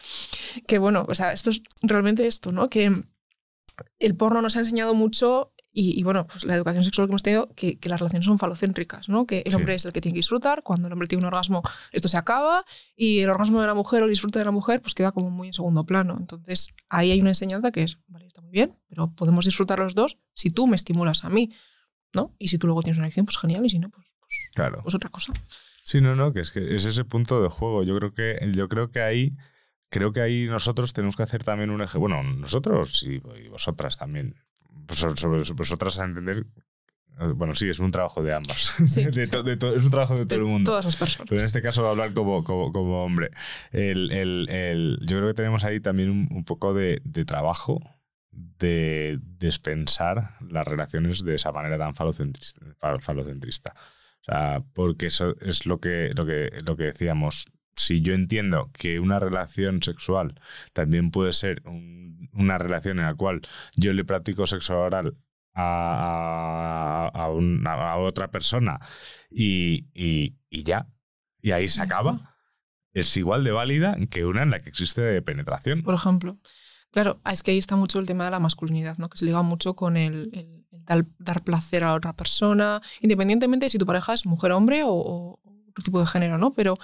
Speaker 6: Que bueno, o sea, esto es realmente esto, ¿no? Que el porno nos ha enseñado mucho y, y, bueno, pues la educación sexual que hemos tenido, que, que las relaciones son falocéntricas, ¿no? Que el
Speaker 5: Sí.
Speaker 6: hombre es el que tiene que disfrutar, cuando el hombre tiene un orgasmo, esto se acaba y el orgasmo de la mujer o el disfrute de la mujer, pues queda como muy en segundo plano. Entonces, ahí hay una enseñanza que es, vale, está muy bien, pero podemos disfrutar los dos si tú me estimulas a mí, ¿no? Y si tú luego tienes una erección, pues genial, y si no, pues, pues,
Speaker 5: Claro.
Speaker 6: pues otra cosa.
Speaker 5: Sí, no, no, que es que es ese punto de juego. Yo creo que, yo creo que ahí, creo que ahí nosotros tenemos que hacer también un eje. Bueno, nosotros y, y vosotras también. Pues sobre, sobre vosotras a entender. eh, Bueno, sí, es un trabajo de ambas.
Speaker 6: Sí,
Speaker 5: De
Speaker 6: sí.
Speaker 5: to- de to- es un trabajo de todo
Speaker 6: De
Speaker 5: el mundo.
Speaker 6: Todas las personas.
Speaker 5: Pero en este caso voy a hablar como, como, como hombre. El, el- el- yo creo que tenemos ahí también un, un poco de, trabajo de despensar las relaciones de esa manera tan falocentrista. fal- falocentrista. O sea, porque eso es lo que, lo que, lo que decíamos. Si yo entiendo que una relación sexual también puede ser un- una relación en la cual yo le practico sexo oral a, a- otra persona y, y- y ya, y ahí se acaba, es igual de válida que una en la que existe penetración.
Speaker 6: por ejemplo. Claro, es que ahí está mucho el tema de la masculinidad, ¿no? que se liga mucho con el, el- el dar, dar placer a otra persona, independientemente de si tu pareja es mujer o hombre o, o otro tipo de género, ¿no? Pero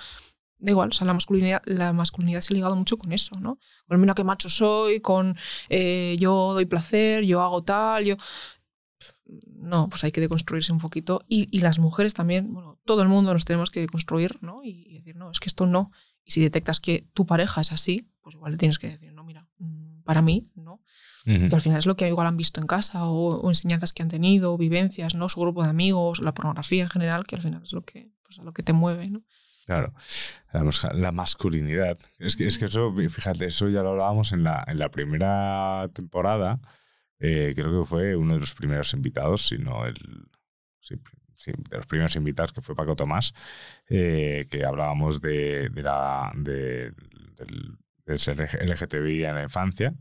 Speaker 6: da igual, o sea, la masculinidad, la masculinidad se ha ligado mucho con eso, ¿no? Con mira qué macho soy, con eh, yo doy placer, yo hago tal, yo... No, pues hay que deconstruirse un poquito. Y, y las mujeres también, bueno, todo el mundo nos tenemos que deconstruir, ¿no? Y, y decir, no, es que esto no. Y si detectas que tu pareja es así, pues igual le tienes que decir, no, mira, mm, para mí, no.
Speaker 5: Ujú.
Speaker 6: Que al final es lo que igual han visto en casa o, o enseñanzas que han tenido, vivencias, ¿no? Su grupo de amigos, la pornografía en general, que al final es lo que, pues, a lo que te mueve, ¿no?
Speaker 5: Claro, la, la masculinidad. Es que, es que eso, fíjate, eso ya lo hablábamos en la, en la primera temporada. Eh, creo que fue uno de los primeros invitados, si no el. Sí, sí, de los primeros invitados, que fue Paco Tomás, eh, que hablábamos de, de la, de- del, del ser LGTBI en la infancia.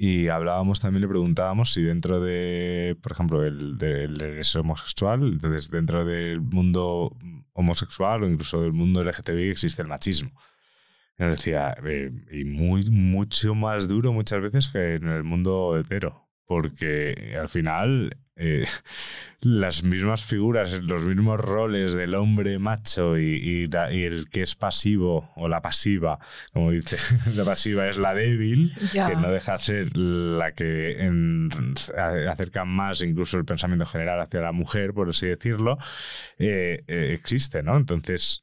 Speaker 5: Y hablábamos también, le preguntábamos si dentro de, por ejemplo, el, del homosexual, entonces dentro del mundo homosexual o incluso del mundo LGTBI existe el machismo. Y nos decía, eh, y muy, mucho más duro muchas veces que en el mundo hetero, porque al final eh, las mismas figuras, los mismos roles del hombre macho y, y la- y el que es pasivo o la pasiva, como dice, la pasiva es la débil,
Speaker 6: Ya.
Speaker 5: que no deja de ser la que en- acerca más incluso el pensamiento general hacia la mujer, por así decirlo, eh, eh, existe, ¿no? Entonces,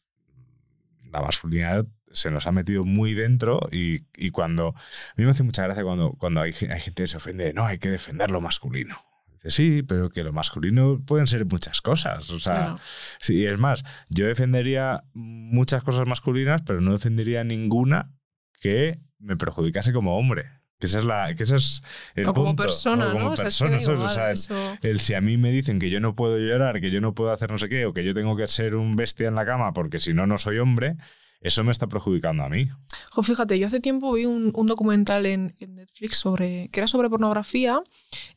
Speaker 5: la masculinidad se nos ha metido muy dentro y, y cuando... A mí me hace mucha gracia cuando, cuando hay, ge- hay gente que se ofende, no, hay que defender lo masculino. Dice, sí, pero que lo masculino pueden ser muchas cosas. O sea,
Speaker 6: Claro.
Speaker 5: sí, es más, yo defendería muchas cosas masculinas, pero no defendería ninguna que me perjudicase como hombre. Que esa es la, que ese es el
Speaker 6: o como
Speaker 5: punto.
Speaker 6: persona,
Speaker 5: O como
Speaker 6: ¿no? O sea, es que
Speaker 5: persona. O
Speaker 6: igual,
Speaker 5: sea, el-
Speaker 6: eso-
Speaker 5: el si a mí me dicen que yo no puedo llorar, que yo no puedo hacer no sé qué, o que yo tengo que ser un bestia en la cama porque si no, no soy hombre, eso me está perjudicando a mí.
Speaker 6: Jo, fíjate, yo hace tiempo vi un, un documental en, en Netflix sobre que era sobre pornografía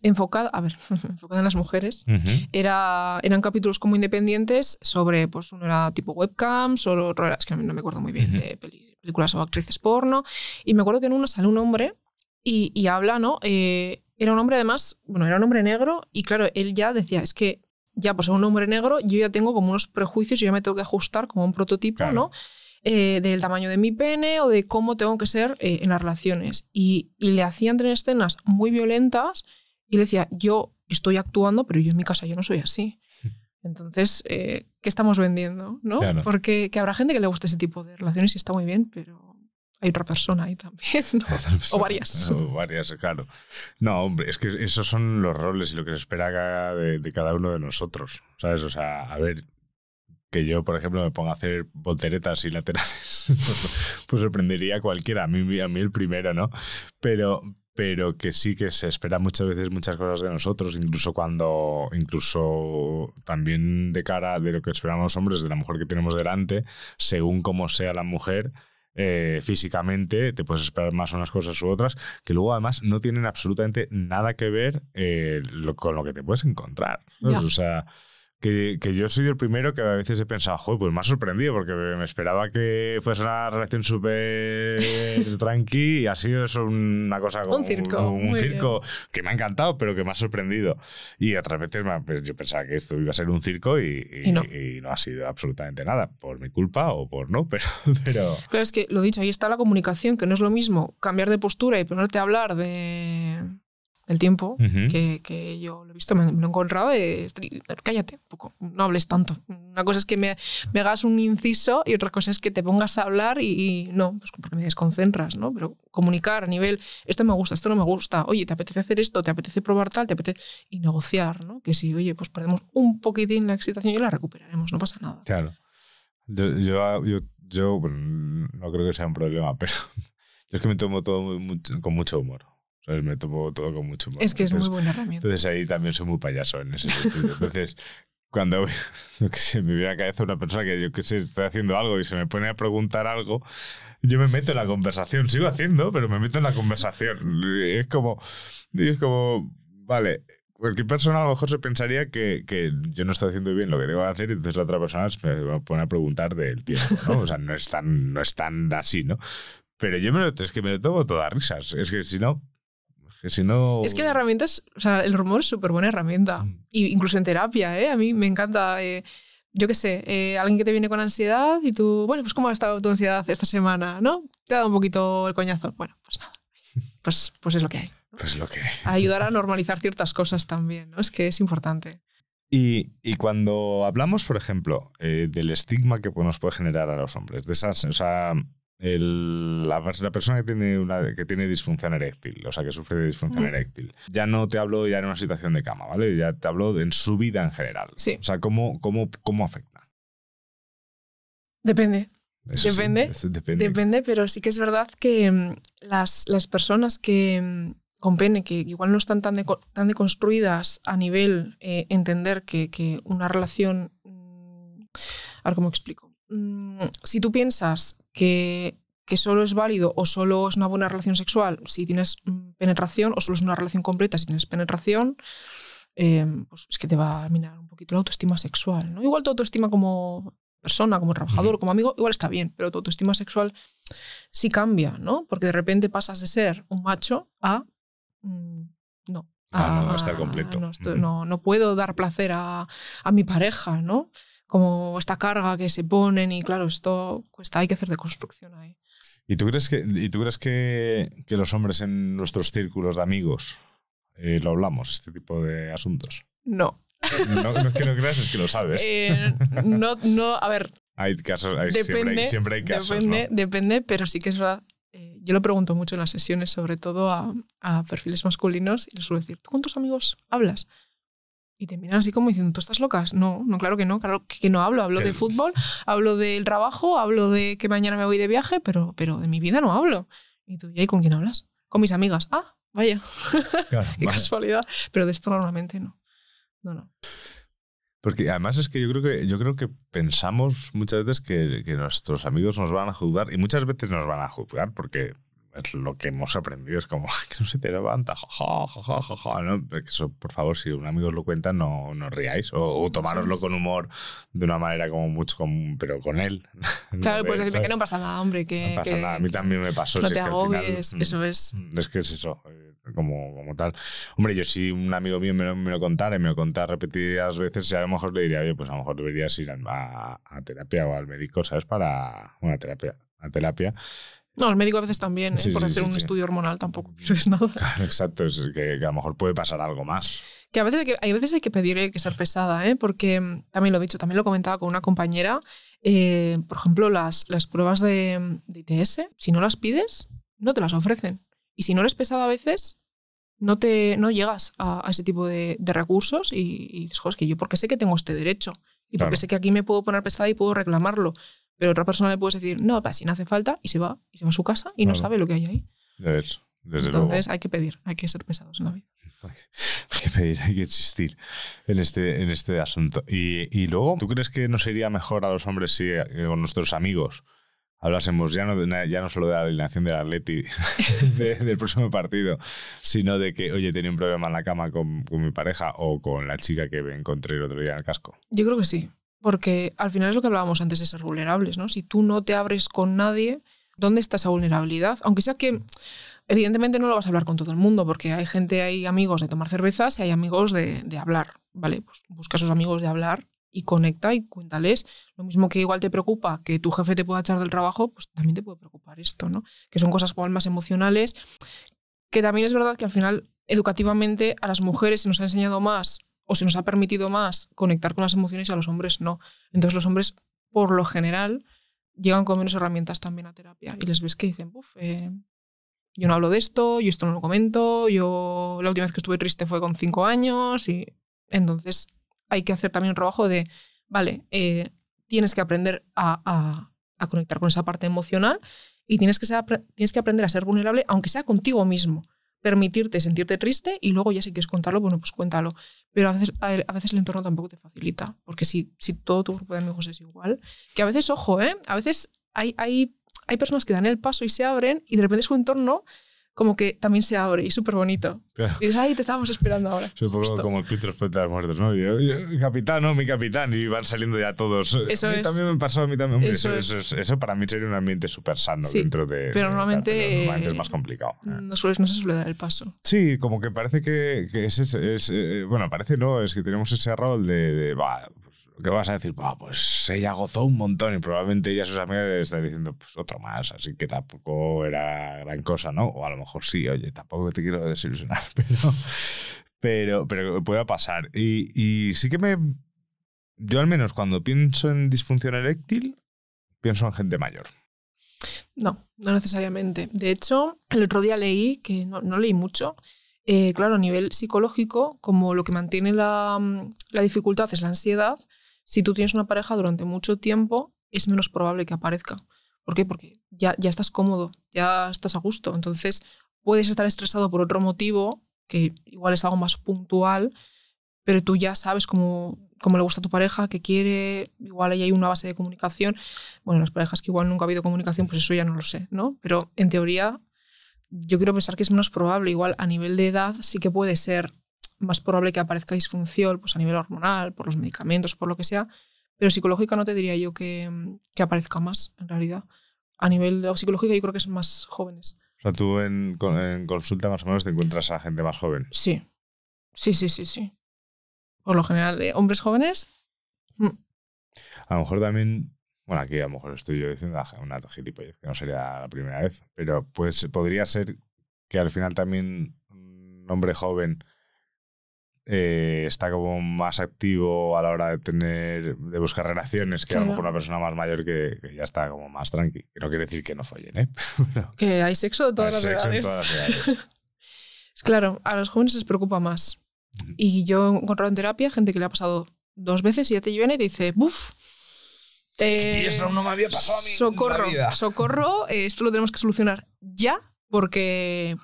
Speaker 6: enfocada, a ver, enfocada en las mujeres. Era, eran capítulos como independientes sobre, pues uno era tipo webcams, o otro era, es que no me acuerdo muy bien,
Speaker 5: Ujú.
Speaker 6: de peli- películas o actrices porno. Y me acuerdo que en una sale un hombre y, y habla, ¿no? Eh, era un hombre además, bueno, era un hombre negro y claro, él ya decía, es que ya pues a un hombre negro yo ya tengo como unos prejuicios y yo me tengo que ajustar como un prototipo,
Speaker 5: Claro.
Speaker 6: ¿no? Eh, del tamaño de mi pene o de cómo tengo que ser eh, en las relaciones. Y, y le hacían tener escenas muy violentas y le decía, yo estoy actuando, pero yo en mi casa yo no soy así. Entonces, eh, ¿qué estamos vendiendo? ¿no?
Speaker 5: Claro.
Speaker 6: Porque que habrá gente que le guste ese tipo de relaciones y está muy bien, pero hay otra persona ahí también. ¿no? O varias.
Speaker 5: O varias, claro. No, hombre, es que esos son los roles y lo que se espera de, de cada uno de nosotros, ¿sabes? O sea, a ver, que yo, por ejemplo, me ponga a hacer volteretas y laterales, pues, pues sorprendería a cualquiera, a mí, a mí el primero, ¿no? Pero, pero que sí que se espera muchas veces muchas cosas de nosotros, incluso cuando, incluso también de cara de lo que esperamos los hombres, de la mujer que tenemos delante, según cómo sea la mujer, eh, físicamente te puedes esperar más unas cosas u otras, que luego además no tienen absolutamente nada que ver eh, lo- con lo que te puedes encontrar. O sea, que, que yo soy el primero que a veces he pensado, joder, pues me ha sorprendido porque me esperaba que fuese una relación súper tranqui y ha sido eso una cosa como
Speaker 6: Un circo,
Speaker 5: un
Speaker 6: muy
Speaker 5: circo que me ha encantado, pero que me ha sorprendido. Y otras veces me pues, yo pensaba que esto iba a ser un circo y, y-
Speaker 6: Y no.
Speaker 5: y no ha sido absolutamente nada, por mi culpa o por no, pero... pero
Speaker 6: Claro, es que lo dicho, ahí está la comunicación, que no es lo mismo cambiar de postura y ponerte a hablar de del tiempo, que, que yo lo he visto, me, me lo he encontrado, de, "Estri- cállate un poco, no hables tanto. Una cosa es que me, me hagas un inciso y otra cosa es que te pongas a hablar y, y no, pues porque me desconcentras, ¿no? Pero comunicar a nivel, esto me gusta, esto no me gusta, oye, ¿te apetece hacer esto? ¿Te apetece probar tal? ¿Te apetece...? Y negociar, ¿no? Que si, oye, pues perdemos un poquitín la excitación y la recuperaremos, no pasa nada.
Speaker 5: Claro. Yo, yo, yo, no creo que sea un problema, pero yo es que me tomo todo muy- con mucho humor. ¿Sabes? Me tomo todo con mucho humor.
Speaker 6: Es que es muy
Speaker 5: Entonces-
Speaker 6: buena herramienta.
Speaker 5: Entonces ahí también soy muy payaso en ese sentido. Entonces, cuando yo que sé, me viene a la cabeza una persona que yo que sé, estoy haciendo algo y se me pone a preguntar algo, yo me meto en la conversación. Sigo haciendo, pero me meto en la conversación. Es como, es como, vale. Cualquier persona a lo mejor se pensaría que, que yo no estoy haciendo bien lo que debo hacer y entonces la otra persona se me pone a preguntar del tiempo, ¿no? O sea, no es tan, no es tan así, ¿no? Pero yo me lo, es que me lo tomo todas risas. Es que si no, que si no...
Speaker 6: Es que la herramienta es, o sea, el rumor es súper buena herramienta.
Speaker 5: Mm.
Speaker 6: Y incluso en terapia, ¿eh? A mí me encanta, eh, yo qué sé, eh, alguien que te viene con ansiedad y tú, bueno, pues ¿cómo ha estado tu ansiedad esta semana? ¿No? Te ha dado un poquito el coñazo. Bueno, pues nada. Pues, pues es lo que hay.
Speaker 5: Pues lo que...
Speaker 6: Ayudar a normalizar ciertas cosas también, ¿no? Es que es importante.
Speaker 5: Y, y cuando hablamos, por ejemplo, eh, del estigma que pues, nos puede generar a los hombres, de esas, o sea, el- la, la persona que tiene, una, que tiene disfunción eréctil, o sea, que sufre de disfunción eréctil, ya no te hablo ya en una situación de cama, ¿vale? Ya te hablo de- en su vida en general.
Speaker 6: Sí.
Speaker 5: O sea, ¿cómo, cómo, cómo afecta?
Speaker 6: Depende.
Speaker 5: Sí,
Speaker 6: Depende,
Speaker 5: depende.
Speaker 6: Pero sí que es verdad que mm, las, las personas que mm, con pene, que igual no están tan, deco- tan deconstruidas a nivel eh, entender que, que una relación... mm, A ver cómo explico. Mm, Si tú piensas que, que solo es válido o solo es una buena relación sexual si tienes mm, penetración o solo es una relación completa si tienes penetración, eh, pues es que te va a minar un poquito la autoestima sexual. ¿no? Igual tu autoestima como persona, como trabajador, como amigo, igual está bien, pero tu autoestima sexual sí cambia, ¿no? Porque de repente pasas de ser un macho a... mm, no.
Speaker 5: Ah, no, estar completo.
Speaker 6: No, estoy- no, no puedo dar placer a, a mi pareja, ¿no? Como esta carga que se ponen y claro, esto cuesta, hay que hacer de construcción ahí.
Speaker 5: ¿Y tú crees que, y tú crees que, que los hombres en nuestros círculos de amigos eh, lo hablamos, este tipo de asuntos?
Speaker 6: No.
Speaker 5: No, no es que no creas, es que lo sabes.
Speaker 6: Eh, no, no, a ver,
Speaker 5: hay casos, hay- siempre,
Speaker 6: depende,
Speaker 5: hay, siempre hay casos.
Speaker 6: depende,
Speaker 5: ¿no?
Speaker 6: depende, pero sí que es verdad. eh, yo lo pregunto mucho en las sesiones, sobre todo a, a perfiles masculinos, y les suelo decir, ¿tú con tus amigos hablas? Y te miran así como diciendo, ¿tú estás locas? No, no, claro que no, claro que no hablo. Hablo de fútbol, hablo del trabajo, hablo de que mañana me voy de viaje, pero, pero de mi vida no hablo. Y tú, ¿y ahí con quién hablas? Con mis amigas. Ah, vaya,
Speaker 5: Claro,
Speaker 6: qué
Speaker 5: vale.
Speaker 6: casualidad. Pero de esto normalmente no. No, no.
Speaker 5: Porque además es que yo creo que yo creo que pensamos muchas veces que, que nuestros amigos nos van a juzgar y muchas veces nos van a juzgar porque es lo que hemos aprendido es como que no se te levanta jaja jaja jaja ¿no? Eso por favor si un amigo os lo cuenta no, no riáis o, o tomároslo con humor de una manera como mucho con- pero con él
Speaker 6: Claro,
Speaker 5: No,
Speaker 6: pues decirme que no pasa nada, hombre, que,
Speaker 5: No pasa
Speaker 6: que-
Speaker 5: nada. A mí también me pasó.
Speaker 6: no
Speaker 5: si
Speaker 6: te
Speaker 5: es al final,
Speaker 6: agobies,
Speaker 5: mm,
Speaker 6: eso es.
Speaker 5: Es que es eso, eh, como, como tal. Hombre, yo si un amigo mío me lo, me lo contara y me lo contara repetidas veces, ya a lo mejor le diría, oye, pues a lo mejor deberías ir a, a- a terapia o al médico, ¿sabes? Para una terapia. A terapia.
Speaker 6: No, el médico a veces también, ¿eh?
Speaker 5: Sí,
Speaker 6: por
Speaker 5: sí,
Speaker 6: hacer
Speaker 5: sí,
Speaker 6: un estudio hormonal tampoco pierdes nada.
Speaker 5: Claro, exacto. Es que, que a lo mejor puede pasar algo más.
Speaker 6: Que a veces hay que, hay veces hay que pedir, hay que ser pesada, ¿eh? porque mm, también lo he dicho, también lo comentaba con una compañera. eh, por ejemplo, las, las pruebas de, de ITS, si no las pides, no te las ofrecen. Y si no eres pesada a veces, no, te, no llegas a, a ese tipo de, de recursos y, y dices, "Jo, es que yo porque sé que tengo este derecho y porque
Speaker 5: Claro.
Speaker 6: sé que aquí me puedo poner pesada y puedo reclamarlo. Pero a otra persona le puedes decir, no, pa, si no hace falta, y se va, y se va a su casa y no sabe lo que hay ahí.
Speaker 5: Ya ves, Desde
Speaker 6: Entonces hay que pedir, hay que ser pesados en la vida.
Speaker 5: Hay que pedir, hay que existir en este, en este asunto. Y, y luego, ¿tú crees que nos iría mejor a los hombres si eh, con nuestros amigos hablásemos ya no, de ya no solo de la alineación del Atleti de- del próximo partido, sino de que, oye, tenía un problema en la cama con, con mi pareja o con la chica que me encontré el otro día en el casco?
Speaker 6: Yo creo que sí, porque al final es lo que hablábamos antes de ser vulnerables, ¿no? Si tú no te abres con nadie, ¿dónde está esa vulnerabilidad? Aunque sea que, evidentemente, no lo vas a hablar con todo el mundo, porque hay gente, hay amigos de tomar cervezas y hay amigos de, de hablar, ¿vale? Pues busca a esos amigos de hablar y conecta y cuéntales. Lo mismo que igual te preocupa que tu jefe te pueda echar del trabajo, pues también te puede preocupar esto, ¿no? Que son cosas como más emocionales, que también es verdad que al final, educativamente, a las mujeres se nos ha enseñado más o se nos ha permitido más conectar con las emociones y a los hombres no. Entonces los hombres, por lo general, llegan con menos herramientas también a terapia y les ves que dicen, "Buf, eh, yo no hablo de esto, yo esto no lo comento, yo la última vez que estuve triste fue con cinco años y entonces hay que hacer también un trabajo de, vale, eh, tienes que aprender a, a- a conectar con esa parte emocional y tienes que, ser- tienes que aprender a ser vulnerable, aunque sea contigo mismo. Permitirte sentirte triste y luego ya si quieres contarlo, bueno, pues cuéntalo. Pero a veces, a veces el entorno tampoco te facilita, porque si, si todo tu grupo de amigos es igual, que a veces, ojo, ¿eh? a veces hay, hay, hay personas que dan el paso y se abren y de repente su entorno como que también se abre y súper bonito.
Speaker 5: Claro.
Speaker 6: Y dices, ay, te estábamos esperando ahora.
Speaker 5: Es un poco
Speaker 6: Justo.
Speaker 5: como el Club de los Poetas Muertos, ¿no? Yo, yo, capitán, no, mi capitán, y van saliendo ya todos.
Speaker 6: Eso
Speaker 5: a mí
Speaker 6: es.
Speaker 5: también me pasó, a mí también.
Speaker 6: Eso
Speaker 5: Eso, eso,
Speaker 6: es.
Speaker 5: es- eso para mí sería un ambiente súper sano
Speaker 6: Sí,
Speaker 5: dentro de.
Speaker 6: pero
Speaker 5: de-
Speaker 6: normalmente,
Speaker 5: pero normalmente es más complicado.
Speaker 6: No, sueles, no se suele dar el paso.
Speaker 5: Sí, como que parece que, que ese es, es, eh, Bueno, parece no, es que tenemos ese rol de. de, "Bah, ¿Qué vas a decir? "Bah, pues ella gozó un montón y probablemente ella sus amigas le están diciendo, pues otro más, así que tampoco era gran cosa, ¿no? O a lo mejor sí, oye, tampoco te quiero desilusionar, pero. Pero, pero puede pasar. Y, y sí que me. Yo, al menos, cuando pienso en disfunción eréctil, pienso en gente mayor.
Speaker 6: No, no necesariamente. De hecho, el otro día leí, que no, no leí mucho, eh, claro, a nivel psicológico, como lo que mantiene la, la dificultad es la ansiedad, si tú tienes una pareja durante mucho tiempo, es menos probable que aparezca. ¿Por qué? Porque ya, ya estás cómodo, ya estás a gusto. Entonces, puedes estar estresado por otro motivo, que igual es algo más puntual, pero tú ya sabes cómo, cómo le gusta a tu pareja, qué quiere, igual ahí hay una base de comunicación. Bueno, las parejas que igual nunca ha habido comunicación, pues eso ya no lo sé, ¿no? Pero en teoría, yo quiero pensar que es menos probable. Igual a nivel de edad sí que puede ser más probable que aparezca disfunción, pues a nivel hormonal, por los medicamentos, por lo que sea, Pero psicológica no te diría yo que, que aparezca más, en realidad. A nivel de psicológica yo creo que son más jóvenes.
Speaker 5: O sea, tú en, en consulta más o menos te encuentras a gente más joven.
Speaker 6: Sí. Sí, sí, sí, sí. Por lo general, de hombres jóvenes. mm,
Speaker 5: A lo mejor también, bueno, aquí a lo mejor estoy yo diciendo "Ah, una gilipollez, que no sería la primera vez, pero pues podría ser que al final también un hombre joven eh, está como más activo a la hora de tener, de buscar relaciones que a lo
Speaker 6: Claro.
Speaker 5: mejor una persona más mayor que, que ya está como más tranqui. Que no quiere decir que no follen, ¿eh? Pero
Speaker 6: Que hay sexo de todas
Speaker 5: hay
Speaker 6: las
Speaker 5: sexo en
Speaker 6: edades.
Speaker 5: todas las edades.
Speaker 6: Claro, a los jóvenes les preocupa más. Y yo he encontrado en terapia gente que le ha pasado dos veces y ya te viene y te dice, ¡buf! eh,
Speaker 5: no me había
Speaker 6: socorro, socorro, eh, esto lo tenemos que solucionar ya porque,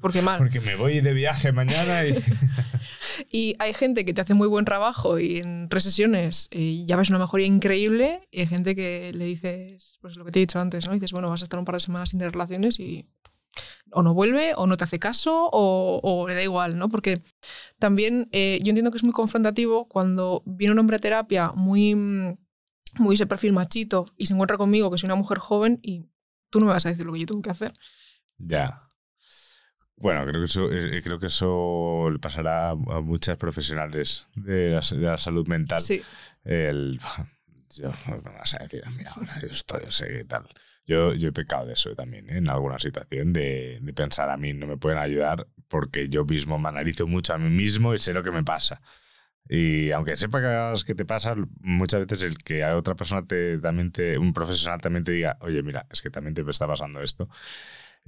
Speaker 6: porque mal.
Speaker 5: Porque me voy de viaje mañana y...
Speaker 6: Y hay gente que te hace muy buen trabajo y en tres sesiones eh, ya ves una mejoría increíble y hay gente que le dices, pues lo que te he dicho antes, ¿no? Y dices, bueno, vas a estar un par de semanas sin tener relaciones y o no vuelve o no te hace caso o, o le da igual, ¿no? Porque también eh, yo entiendo que es muy confrontativo cuando viene un hombre a terapia muy, mm, muy ese perfil machito y se encuentra conmigo que soy una mujer joven y tú no me vas a decir lo que yo tengo que hacer.
Speaker 5: Ya. Bueno, creo que eso, eh, creo que eso le pasará a muchas profesionales de la, de la salud mental.
Speaker 6: Sí.
Speaker 5: El, yo, no me vas a decir a mí ahora, yo estoy, yo sé qué tal. Yo, yo he pecado de eso también, ¿eh? en alguna situación, de, de pensar a mí no me pueden ayudar porque yo mismo me analizo mucho a mí mismo y sé lo que me pasa. Y aunque sepas que te pasa, muchas veces el que a otra persona te, también te, un profesional también te diga, oye, mira, es que también te está pasando esto,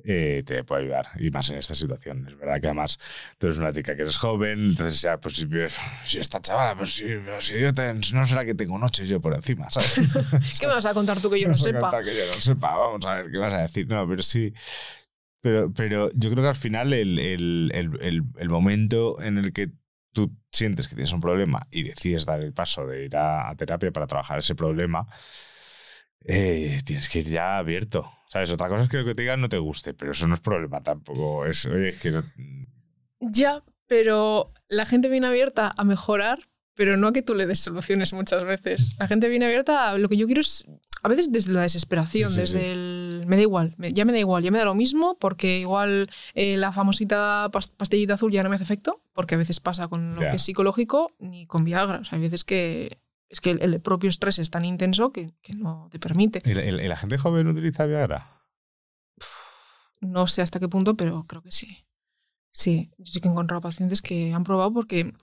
Speaker 5: eh, te puede ayudar. Y más en esta situación. Es verdad que además tú eres una chica que eres joven, entonces ya, pues si, si esta chavala, pues si, si yo te- no será que tengo noches yo por encima, ¿sabes?
Speaker 6: ¿Qué me vas a contar tú que yo no
Speaker 5: a
Speaker 6: sepa?
Speaker 5: Que yo no sepa, vamos a ver qué vas a decir. No, pero sí. Pero, pero yo creo que al final el, el, el, el, el momento en el que tú sientes que tienes un problema y decides dar el paso de ir a, a terapia para trabajar ese problema, eh, tienes que ir ya abierto. ¿Sabes? Otra cosa es que lo que te digan no te guste, pero eso no es problema tampoco. Es, oye, es que no-
Speaker 6: Ya, pero la gente viene abierta a mejorar, pero no a que tú le des soluciones muchas veces. La gente viene abierta a lo que yo quiero es, a veces desde la desesperación,
Speaker 5: Sí,
Speaker 6: desde
Speaker 5: sí.
Speaker 6: el... Me da igual, me- ya me da igual, ya me da lo mismo, porque igual eh, la famosita pas- pastillita azul ya no me hace efecto, porque a veces pasa con lo
Speaker 5: Ya.
Speaker 6: que es psicológico, ni con Viagra. O sea, hay veces que es que el, el propio estrés es tan intenso que, que no te permite.
Speaker 5: ¿Y la, y la gente joven utiliza Viagra?
Speaker 6: No sé hasta qué punto, pero creo que sí. Sí, yo sí que he encontrado pacientes que han probado porque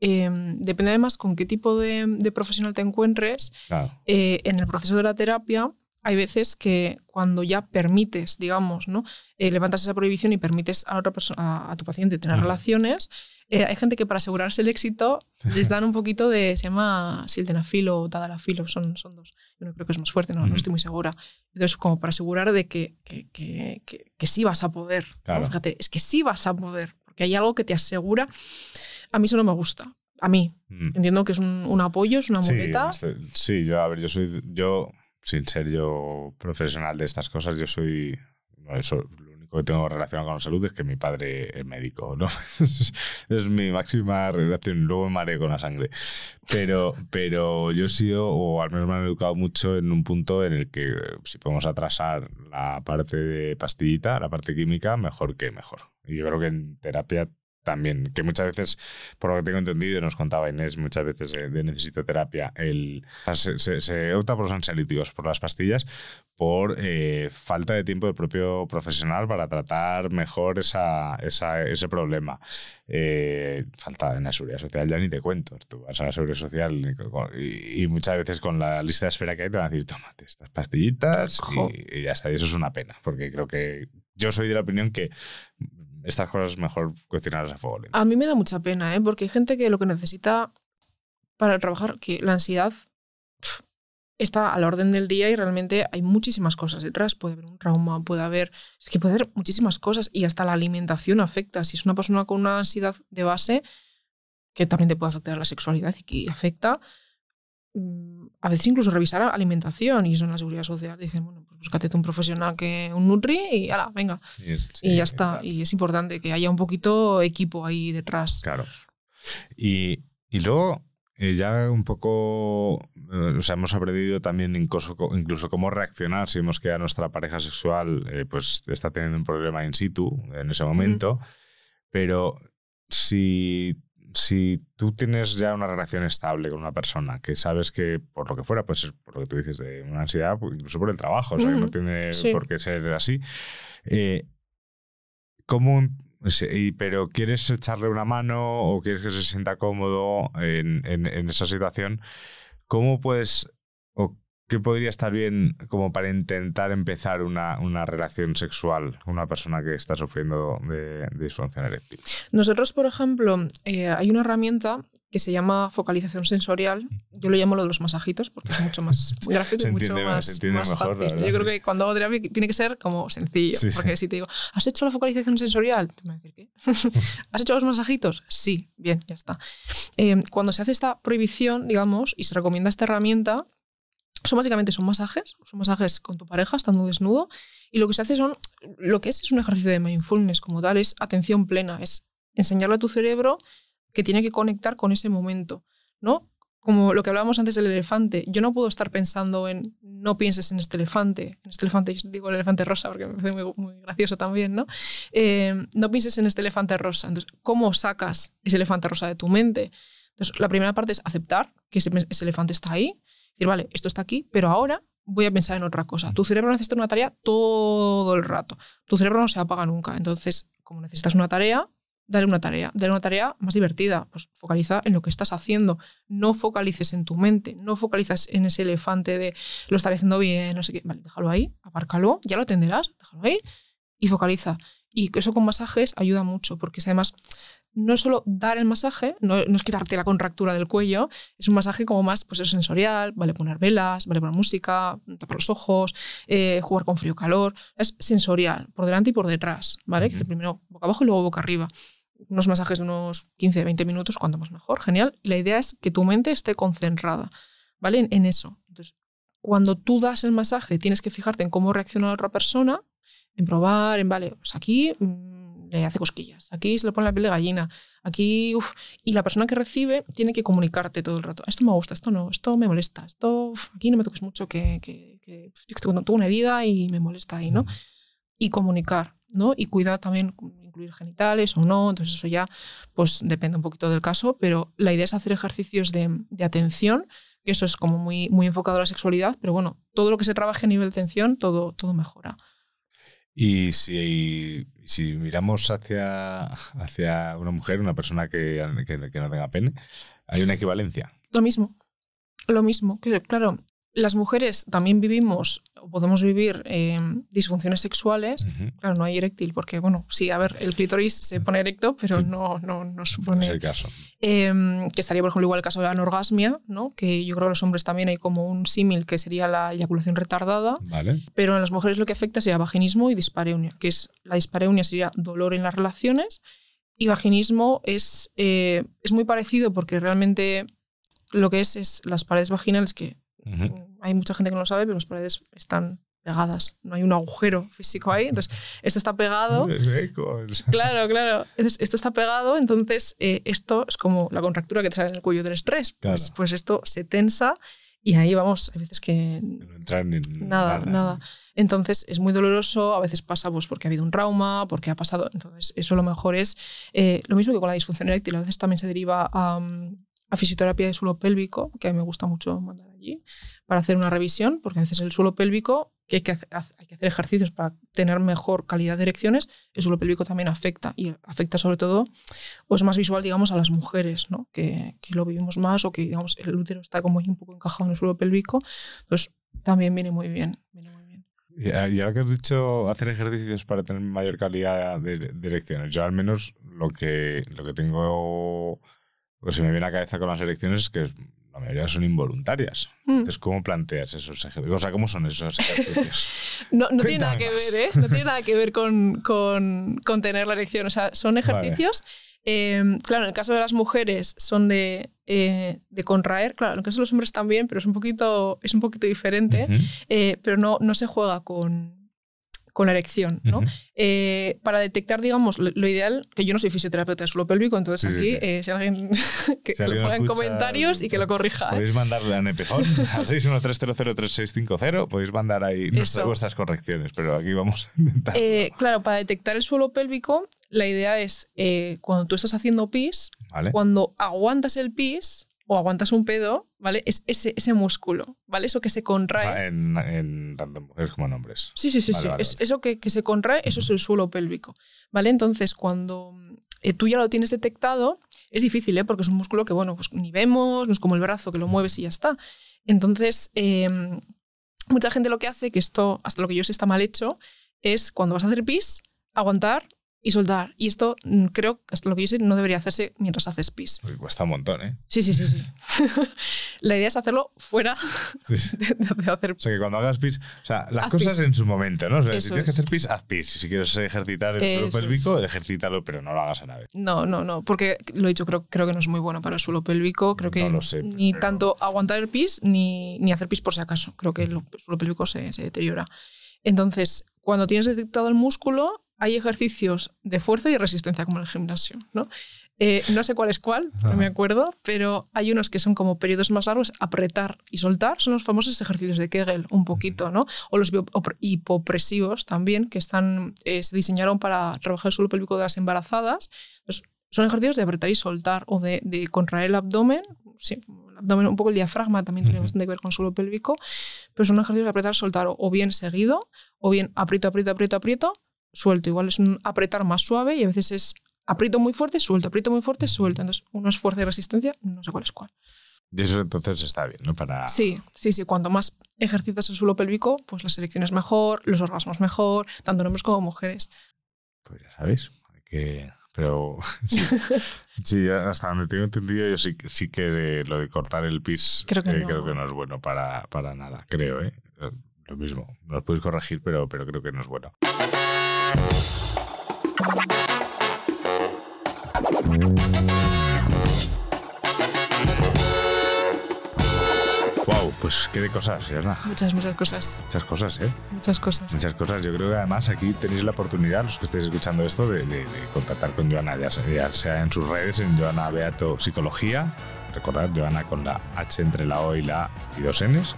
Speaker 6: eh, depende además con qué tipo de, de profesional te encuentres.
Speaker 5: Claro.
Speaker 6: eh, en el proceso de la terapia hay veces que cuando ya permites, digamos, ¿no? Eh, levantas esa prohibición y permites a otra persona, a, a tu paciente tener relaciones, eh, hay gente que para asegurarse el éxito les dan un poquito de, se llama sildenafil o tadalafil, son, son dos. Yo no creo que es más fuerte, no, no estoy muy segura. Entonces, como para asegurar de que, que, que, que- que sí vas a poder.
Speaker 5: Claro.
Speaker 6: Fíjate, es que sí vas a poder, porque hay algo que te asegura. A mí eso no me gusta. A mí.
Speaker 5: Mm.
Speaker 6: Entiendo que es un, un apoyo, es una
Speaker 5: Sí,
Speaker 6: muleta.
Speaker 5: este- sí, yo, a ver, yo soy, yo, sin ser yo profesional de estas cosas, yo soy, eso, que tengo relacionado con la salud es que mi padre es médico, ¿no? es mi máxima relación, luego me mareo con la sangre. Pero, pero yo he sido, o al menos me han educado mucho en un punto en el que si podemos atrasar la parte de pastillita, la parte química, mejor que mejor. Y yo creo que en terapia también, que muchas veces, por lo que tengo entendido, nos contaba Inés, muchas veces eh, de necesito terapia, el, se, se- se opta por los ansiolíticos, por las pastillas, por eh, falta de tiempo del propio profesional para tratar mejor esa, esa- ese problema. Eh, falta en la seguridad social, ya ni te cuento. Tú vas a la seguridad social y, y- muchas veces con la lista de espera que hay te van a decir, tómate estas pastillitas y, y ya está. Y eso es una pena, porque creo que yo soy de la opinión que estas cosas mejor cocinarlas a fuego lento.
Speaker 6: A mí me da mucha pena, ¿eh? porque hay gente que lo que necesita para trabajar, que la ansiedad está a la orden del día y realmente hay muchísimas cosas detrás. Puede haber un trauma, puede haber. Es que puede haber muchísimas cosas y hasta la alimentación afecta. Si es una persona con una ansiedad de base, que también te puede afectar la sexualidad y que afecta. Mm, A veces incluso revisar alimentación y eso en la seguridad social. Dicen, bueno, pues búscate tú un profesional que un Nutri y ala, venga.
Speaker 5: Y,
Speaker 6: ya está.
Speaker 5: claro.
Speaker 6: Y es importante que haya un poquito equipo ahí detrás.
Speaker 5: Claro. Y, y luego, eh, ya un poco, eh, o sea, hemos aprendido también incluso, incluso cómo reaccionar si vemos que a nuestra pareja sexual eh, pues está teniendo un problema in situ en ese momento. Pero si, si tú tienes ya una relación estable con una persona que sabes que por lo que fuera, pues por lo que tú dices de una ansiedad, pues, incluso por el trabajo, o sea, que no tiene
Speaker 6: sí.
Speaker 5: por qué ser así. eh, ¿Cómo Sí, pero quieres echarle una mano o quieres que se sienta cómodo en, en- en esa situación, ¿cómo puedes qué podría estar bien como para intentar empezar una, una relación sexual con una persona que está sufriendo de, de disfunción eréctil?
Speaker 6: Nosotros, por ejemplo, eh, hay una herramienta que se llama focalización sensorial. Yo lo llamo lo de los masajitos porque es mucho más gráfico y mucho más,
Speaker 5: se entiende
Speaker 6: más
Speaker 5: mejor,
Speaker 6: fácil. Yo creo que cuando hago terapia tiene que ser como sencillo.
Speaker 5: Sí,
Speaker 6: porque
Speaker 5: sí.
Speaker 6: si te digo, ¿has hecho la focalización sensorial? Me vas a decir, ¿qué? ¿Has hecho los masajitos? Sí, bien, ya está. Eh, cuando se hace esta prohibición, digamos, y se recomienda esta herramienta, son básicamente son masajes, son masajes con tu pareja estando desnudo y lo que se hace son, lo que es es un ejercicio de mindfulness como tal, es atención plena, es enseñarle a tu cerebro que tiene que conectar con ese momento, ¿no? Como lo que hablábamos antes del elefante, yo no puedo estar pensando en no pienses en este elefante, en este elefante, digo el elefante rosa porque me parece muy, gracioso también, ¿no? Eh, no pienses en este elefante rosa. Entonces, ¿cómo sacas ese elefante rosa de tu mente? Entonces, la primera parte es aceptar que ese elefante está ahí, decir, vale, esto está aquí, pero ahora voy a pensar en otra cosa. Tu cerebro necesita una tarea todo el rato. Tu cerebro no se apaga nunca. Entonces, como necesitas una tarea, dale una tarea. Dale una tarea más divertida. Pues focaliza en lo que estás haciendo. No focalices en tu mente. No focalizas en ese elefante de lo estaré haciendo bien, no sé qué. Vale, déjalo ahí, apárcalo, ya lo atenderás, déjalo ahí y focaliza. Y eso con masajes ayuda mucho, porque es además no es solo dar el masaje, no, no es quitarte la contractura del cuello, es un masaje como más pues, es sensorial, vale poner velas, vale poner música, tapar los ojos, eh, jugar con frío calor, es sensorial, por delante y por detrás, ¿vale? Que
Speaker 5: Ujú.
Speaker 6: dice primero boca abajo y luego boca arriba. Unos masajes de unos 15-20 minutos, cuanto más mejor, genial. Y la idea es que tu mente esté concentrada, ¿vale? En, en eso. Entonces, cuando tú das el masaje, tienes que fijarte en cómo reacciona la otra persona, en probar, en, vale, pues aquí mm, le hace cosquillas, aquí se le pone la piel de gallina, aquí, uff, y la persona que recibe tiene que comunicarte todo el rato. Esto me gusta, esto no, esto me molesta, esto, uf, aquí no me toques mucho, que, que, que tengo, tengo una herida y me molesta ahí, ¿no? Y comunicar, ¿no? Y cuidar también, incluir genitales o no, entonces eso ya, pues depende un poquito del caso, pero la idea es hacer ejercicios de, de atención, que eso es como muy, muy enfocado a la sexualidad, pero bueno, todo lo que se trabaje a nivel de atención, todo, todo mejora.
Speaker 5: Y si, si miramos hacia, hacia una mujer, una persona que, que- que no tenga pene, hay una equivalencia.
Speaker 6: Lo mismo, lo mismo. Claro, las mujeres también vivimos o podemos vivir eh, disfunciones sexuales.
Speaker 5: Ujú.
Speaker 6: Claro, no hay eréctil, porque, bueno, sí, a ver, el clítoris se pone erecto, pero
Speaker 5: Sí.
Speaker 6: no, no, no
Speaker 5: No es
Speaker 6: supone.
Speaker 5: el caso.
Speaker 6: Eh, que estaría, por ejemplo, igual el caso de la anorgasmia, ¿no? que yo creo que en los hombres también hay como un símil que sería la eyaculación retardada,
Speaker 5: ¿Vale?
Speaker 6: pero en las mujeres lo que afecta sería vaginismo y dispareunia, que es la dispareunia sería dolor en las relaciones y vaginismo es, eh, es muy parecido porque realmente lo que es es las paredes vaginales que
Speaker 5: Ujú.
Speaker 6: mm, hay mucha gente que no lo sabe, pero las paredes están pegadas, no hay un agujero físico ahí, entonces esto está pegado
Speaker 5: Es eco, es-
Speaker 6: Claro, claro. Entonces, esto está pegado, entonces eh, esto es como la contractura que te sale en el cuello del estrés. Pues,
Speaker 5: Claro.
Speaker 6: pues esto se tensa y ahí vamos, hay veces que
Speaker 5: No entrar ni
Speaker 6: nada, nada. Entonces es muy doloroso, a veces pasa pues, porque ha habido un trauma, porque ha pasado. Entonces, eso lo mejor es eh, lo mismo que con la disfunción eréctil. A veces también se deriva a, mm, a fisioterapia de suelo pélvico, que a mí me gusta mucho mandar allí, para hacer una revisión, porque a veces el suelo pélvico, que hay que hacer, hay que hacer ejercicios para tener mejor calidad de erecciones, el suelo pélvico también afecta. Y afecta sobre todo, o es más visual, digamos, a las mujeres, ¿no? que, que lo vivimos más o que, digamos, el útero está como un poco encajado en el suelo pélvico. Entonces, también viene muy bien. Viene muy bien.
Speaker 5: Y ahora que has dicho hacer ejercicios para tener mayor calidad de, de erecciones, yo al menos lo que, lo que tengo, lo que se me viene a la cabeza con las erecciones es que la mayoría son involuntarias.
Speaker 6: Mm.
Speaker 5: Entonces, ¿cómo planteas esos ejercicios? O sea, ¿cómo son esos ejercicios?
Speaker 6: No, no tiene nada que
Speaker 5: más.
Speaker 6: ver, ¿eh? No tiene nada que ver con, con, con tener la erección. O sea, son ejercicios. eh, claro, en el caso de las mujeres son de, eh, de contraer. Claro, en el caso de los hombres también, pero es un poquito, es un poquito diferente. Eh, pero no, no se juega con, con la erección, ¿no? Eh, para detectar, digamos, lo, lo ideal, que yo no soy fisioterapeuta de suelo pélvico, entonces
Speaker 5: Sí,
Speaker 6: aquí,
Speaker 5: sí.
Speaker 6: eh, si alguien que
Speaker 5: Si
Speaker 6: lo ponga en comentarios y que lo corrija. ¿eh?
Speaker 5: Podéis mandarle a Nepefon al 613003650. Podéis mandar ahí nuestras- vuestras correcciones, pero aquí vamos a intentar.
Speaker 6: Eh, claro, para detectar el suelo pélvico, la idea es cuando tú estás haciendo pis,
Speaker 5: ¿Vale?
Speaker 6: cuando aguantas el pis o aguantas un pedo, ¿vale? Es ese, ese músculo, ¿vale? Eso que se
Speaker 5: O
Speaker 6: contrae.
Speaker 5: sea, en, en tanto mujeres como en hombres.
Speaker 6: Sí, sí, sí,
Speaker 5: Vale,
Speaker 6: sí.
Speaker 5: vale,
Speaker 6: Es-
Speaker 5: vale.
Speaker 6: Eso que, que se contrae, eso es el suelo pélvico, ¿vale? Entonces, cuando eh, tú ya lo tienes detectado, es difícil, ¿eh? Porque es un músculo que, bueno, pues ni vemos, no es como el brazo que lo mueves y ya está. Entonces, eh, mucha gente lo que hace, que esto, hasta lo que yo sé está mal hecho, es cuando vas a hacer pis, aguantar y soltar. Y esto mm, creo, hasta lo que yo sé, no debería hacerse mientras haces pis.
Speaker 5: Uy, cuesta un montón, ¿eh?
Speaker 6: Sí, sí, sí, sí. La idea es hacerlo fuera de, de hacer
Speaker 5: O sea, que cuando hagas pis, o sea, las
Speaker 6: Haz
Speaker 5: cosas
Speaker 6: pis.
Speaker 5: en su momento, ¿no? O sea, si
Speaker 6: Eso
Speaker 5: tienes que
Speaker 6: es.
Speaker 5: hacer pis, haz pis. Si quieres ejercitar el suelo pélvico, ejercítalo, pero no lo hagas a la vez.
Speaker 6: No, no, no, porque lo he dicho, creo, creo que no es muy bueno para el suelo pélvico. Creo que
Speaker 5: No lo sé,
Speaker 6: ni
Speaker 5: pero-
Speaker 6: tanto aguantar el pis ni, ni hacer pis por si acaso. Creo que el suelo pélvico se, se deteriora. Entonces, cuando tienes detectado el músculo, hay ejercicios de fuerza y resistencia, como en el gimnasio, ¿no? Eh, no sé cuál es cuál, no me
Speaker 5: Ajá.
Speaker 6: acuerdo, pero hay unos que son como periodos más largos, apretar y soltar, son los famosos ejercicios de Kegel, un poquito, ¿no? O los hipopresivos también, que están, eh, se diseñaron para trabajar el suelo pélvico de las embarazadas. Entonces, son ejercicios de apretar y soltar o de, de contraer el abdomen. Sí, el abdomen, un poco el diafragma también tiene bastante que ver con el suelo pélvico, pero son ejercicios de apretar, soltar o, o bien seguido, o bien aprieto, aprieto, aprieto, aprieto, suelto. Igual es un apretar más suave y a veces es aprieto muy fuerte, suelto, aprieto muy fuerte, suelto. Entonces, uno es fuerza y resistencia, no sé cuál es cuál.
Speaker 5: Y eso entonces está bien, ¿no? Para...
Speaker 6: Sí, sí, sí. Cuanto más ejercitas el suelo pélvico, pues la selección es mejor, los orgasmos mejor, tanto hombres como mujeres.
Speaker 5: Pues ya sabéis. hay que... Pero sí, sí, hasta donde tengo entendido, yo sí, que- sí que eh, lo de cortar el pis
Speaker 6: Creo que
Speaker 5: eh,
Speaker 6: no.
Speaker 5: creo que no es bueno para, para nada, creo, ¿eh? Lo mismo, nos podéis corregir, pero, pero creo que no es bueno. Wow, pues qué de cosas, Yasna.
Speaker 6: Muchas, muchas cosas.
Speaker 5: Muchas cosas, ¿eh?
Speaker 6: Muchas cosas.
Speaker 5: Muchas cosas. Yo creo que además aquí tenéis la oportunidad, los que estéis escuchando esto, de, de- de contactar con Joana, ya sea, ya sea en sus redes, en Joana Beato Psicología. Recordad, Joana con la H entre la O y la A y dos Ns.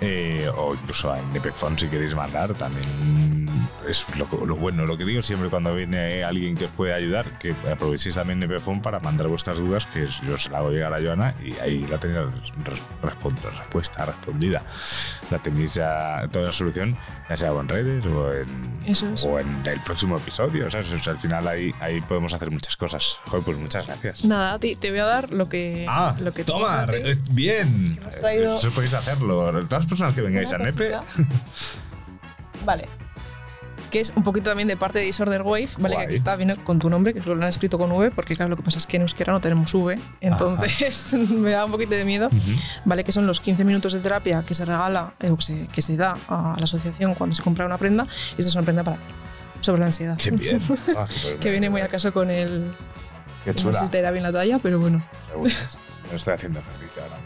Speaker 5: Eh, o incluso en Nepefon si queréis mandar, también es lo, lo bueno. Lo que digo siempre cuando viene alguien que os puede ayudar, que aprovechéis también Nepefon para mandar vuestras dudas, que yo se la hago llegar a Joana y ahí la tenéis res- respon- respuesta respondida. La tenéis ya toda la solución, ya sea en redes o en,
Speaker 6: es.
Speaker 5: o en el próximo episodio. ¿sabes? O sea, al final ahí, ahí podemos hacer muchas cosas. Joder, pues muchas gracias.
Speaker 6: Nada, te, te voy a dar lo que.
Speaker 5: Ah,
Speaker 6: lo que
Speaker 5: toma,
Speaker 6: a
Speaker 5: bien.
Speaker 6: traído-
Speaker 5: Eso podéis hacerlo. Las personas que vengáis a Nepe.
Speaker 6: Vale. Que es un poquito también de parte de Disorder Wave, ¿vale?
Speaker 5: Guay.
Speaker 6: Que aquí está, viene con tu nombre, que lo han escrito con V, porque claro, lo que pasa es que en euskera no tenemos V, entonces me da un poquito de miedo, ¿vale? Que son los 15 minutos de terapia que se regala, eh, que se, que se da a la asociación cuando se compra una prenda, y esta es una prenda para sobre la ansiedad.
Speaker 5: qué bien. Ah, qué
Speaker 6: que viene muy al caso con el...
Speaker 5: Qué
Speaker 6: No sé
Speaker 5: chula.
Speaker 6: si te irá bien la talla, pero bueno.
Speaker 5: Seguro. No estoy haciendo ejercicio ahora.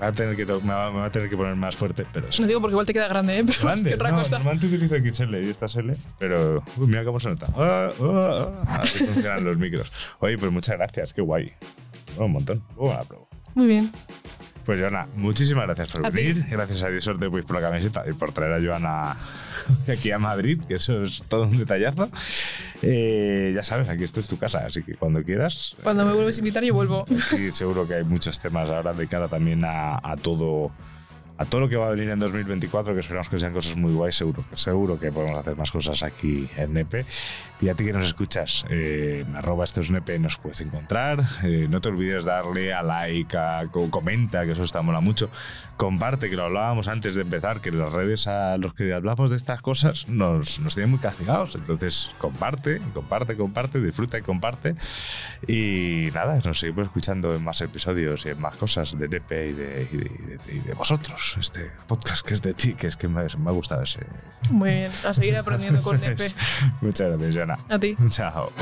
Speaker 5: Me va a tener que, me va, me va a tener que poner más fuerte, pero sí.
Speaker 6: No digo porque igual te queda grande, ¿eh? Pero es
Speaker 5: Grande,
Speaker 6: que otra
Speaker 5: no,
Speaker 6: cosa.
Speaker 5: normalmente utilizo XL y esta es L, pero uy, mira cómo se nota. Ah, ah, ah. Así funcionan los micros. Oye, pues muchas gracias, qué guay. Un montón. La pruebo.
Speaker 6: Muy bien.
Speaker 5: Pues Joana, muchísimas gracias por
Speaker 6: A ti.
Speaker 5: venir. Gracias a Disorte pues, por la camiseta y por traer a Joana aquí a Madrid, que eso es todo un detallazo. Eh, ya sabes, aquí esto es tu casa, así que cuando quieras.
Speaker 6: Cuando me vuelves a invitar yo vuelvo.
Speaker 5: Sí, seguro que hay muchos temas ahora de cara también a, a todo a todo lo que va a venir en 2024, que esperamos que sean cosas muy guays, seguro, seguro que podemos hacer más cosas aquí en Nepe. Y a ti que nos escuchas, eh, en arroba esto es Nepe nos puedes encontrar. Eh, no te olvides darle a like, a co- comenta, que eso está mola mucho. Comparte, que lo hablábamos antes de empezar, que las redes a los que hablamos de estas cosas nos, nos tienen muy castigados. Entonces, comparte, comparte, comparte, disfruta y comparte. Y nada, nos seguimos escuchando en más episodios y en más cosas de Nepe y de, y de- y de- y de vosotros. Este podcast que es de ti, que es que me, me ha gustado ese.
Speaker 6: Muy bien. A seguir aprendiendo con Nepe.
Speaker 5: Muchas gracias, Joana.
Speaker 6: A ti.
Speaker 5: Chao.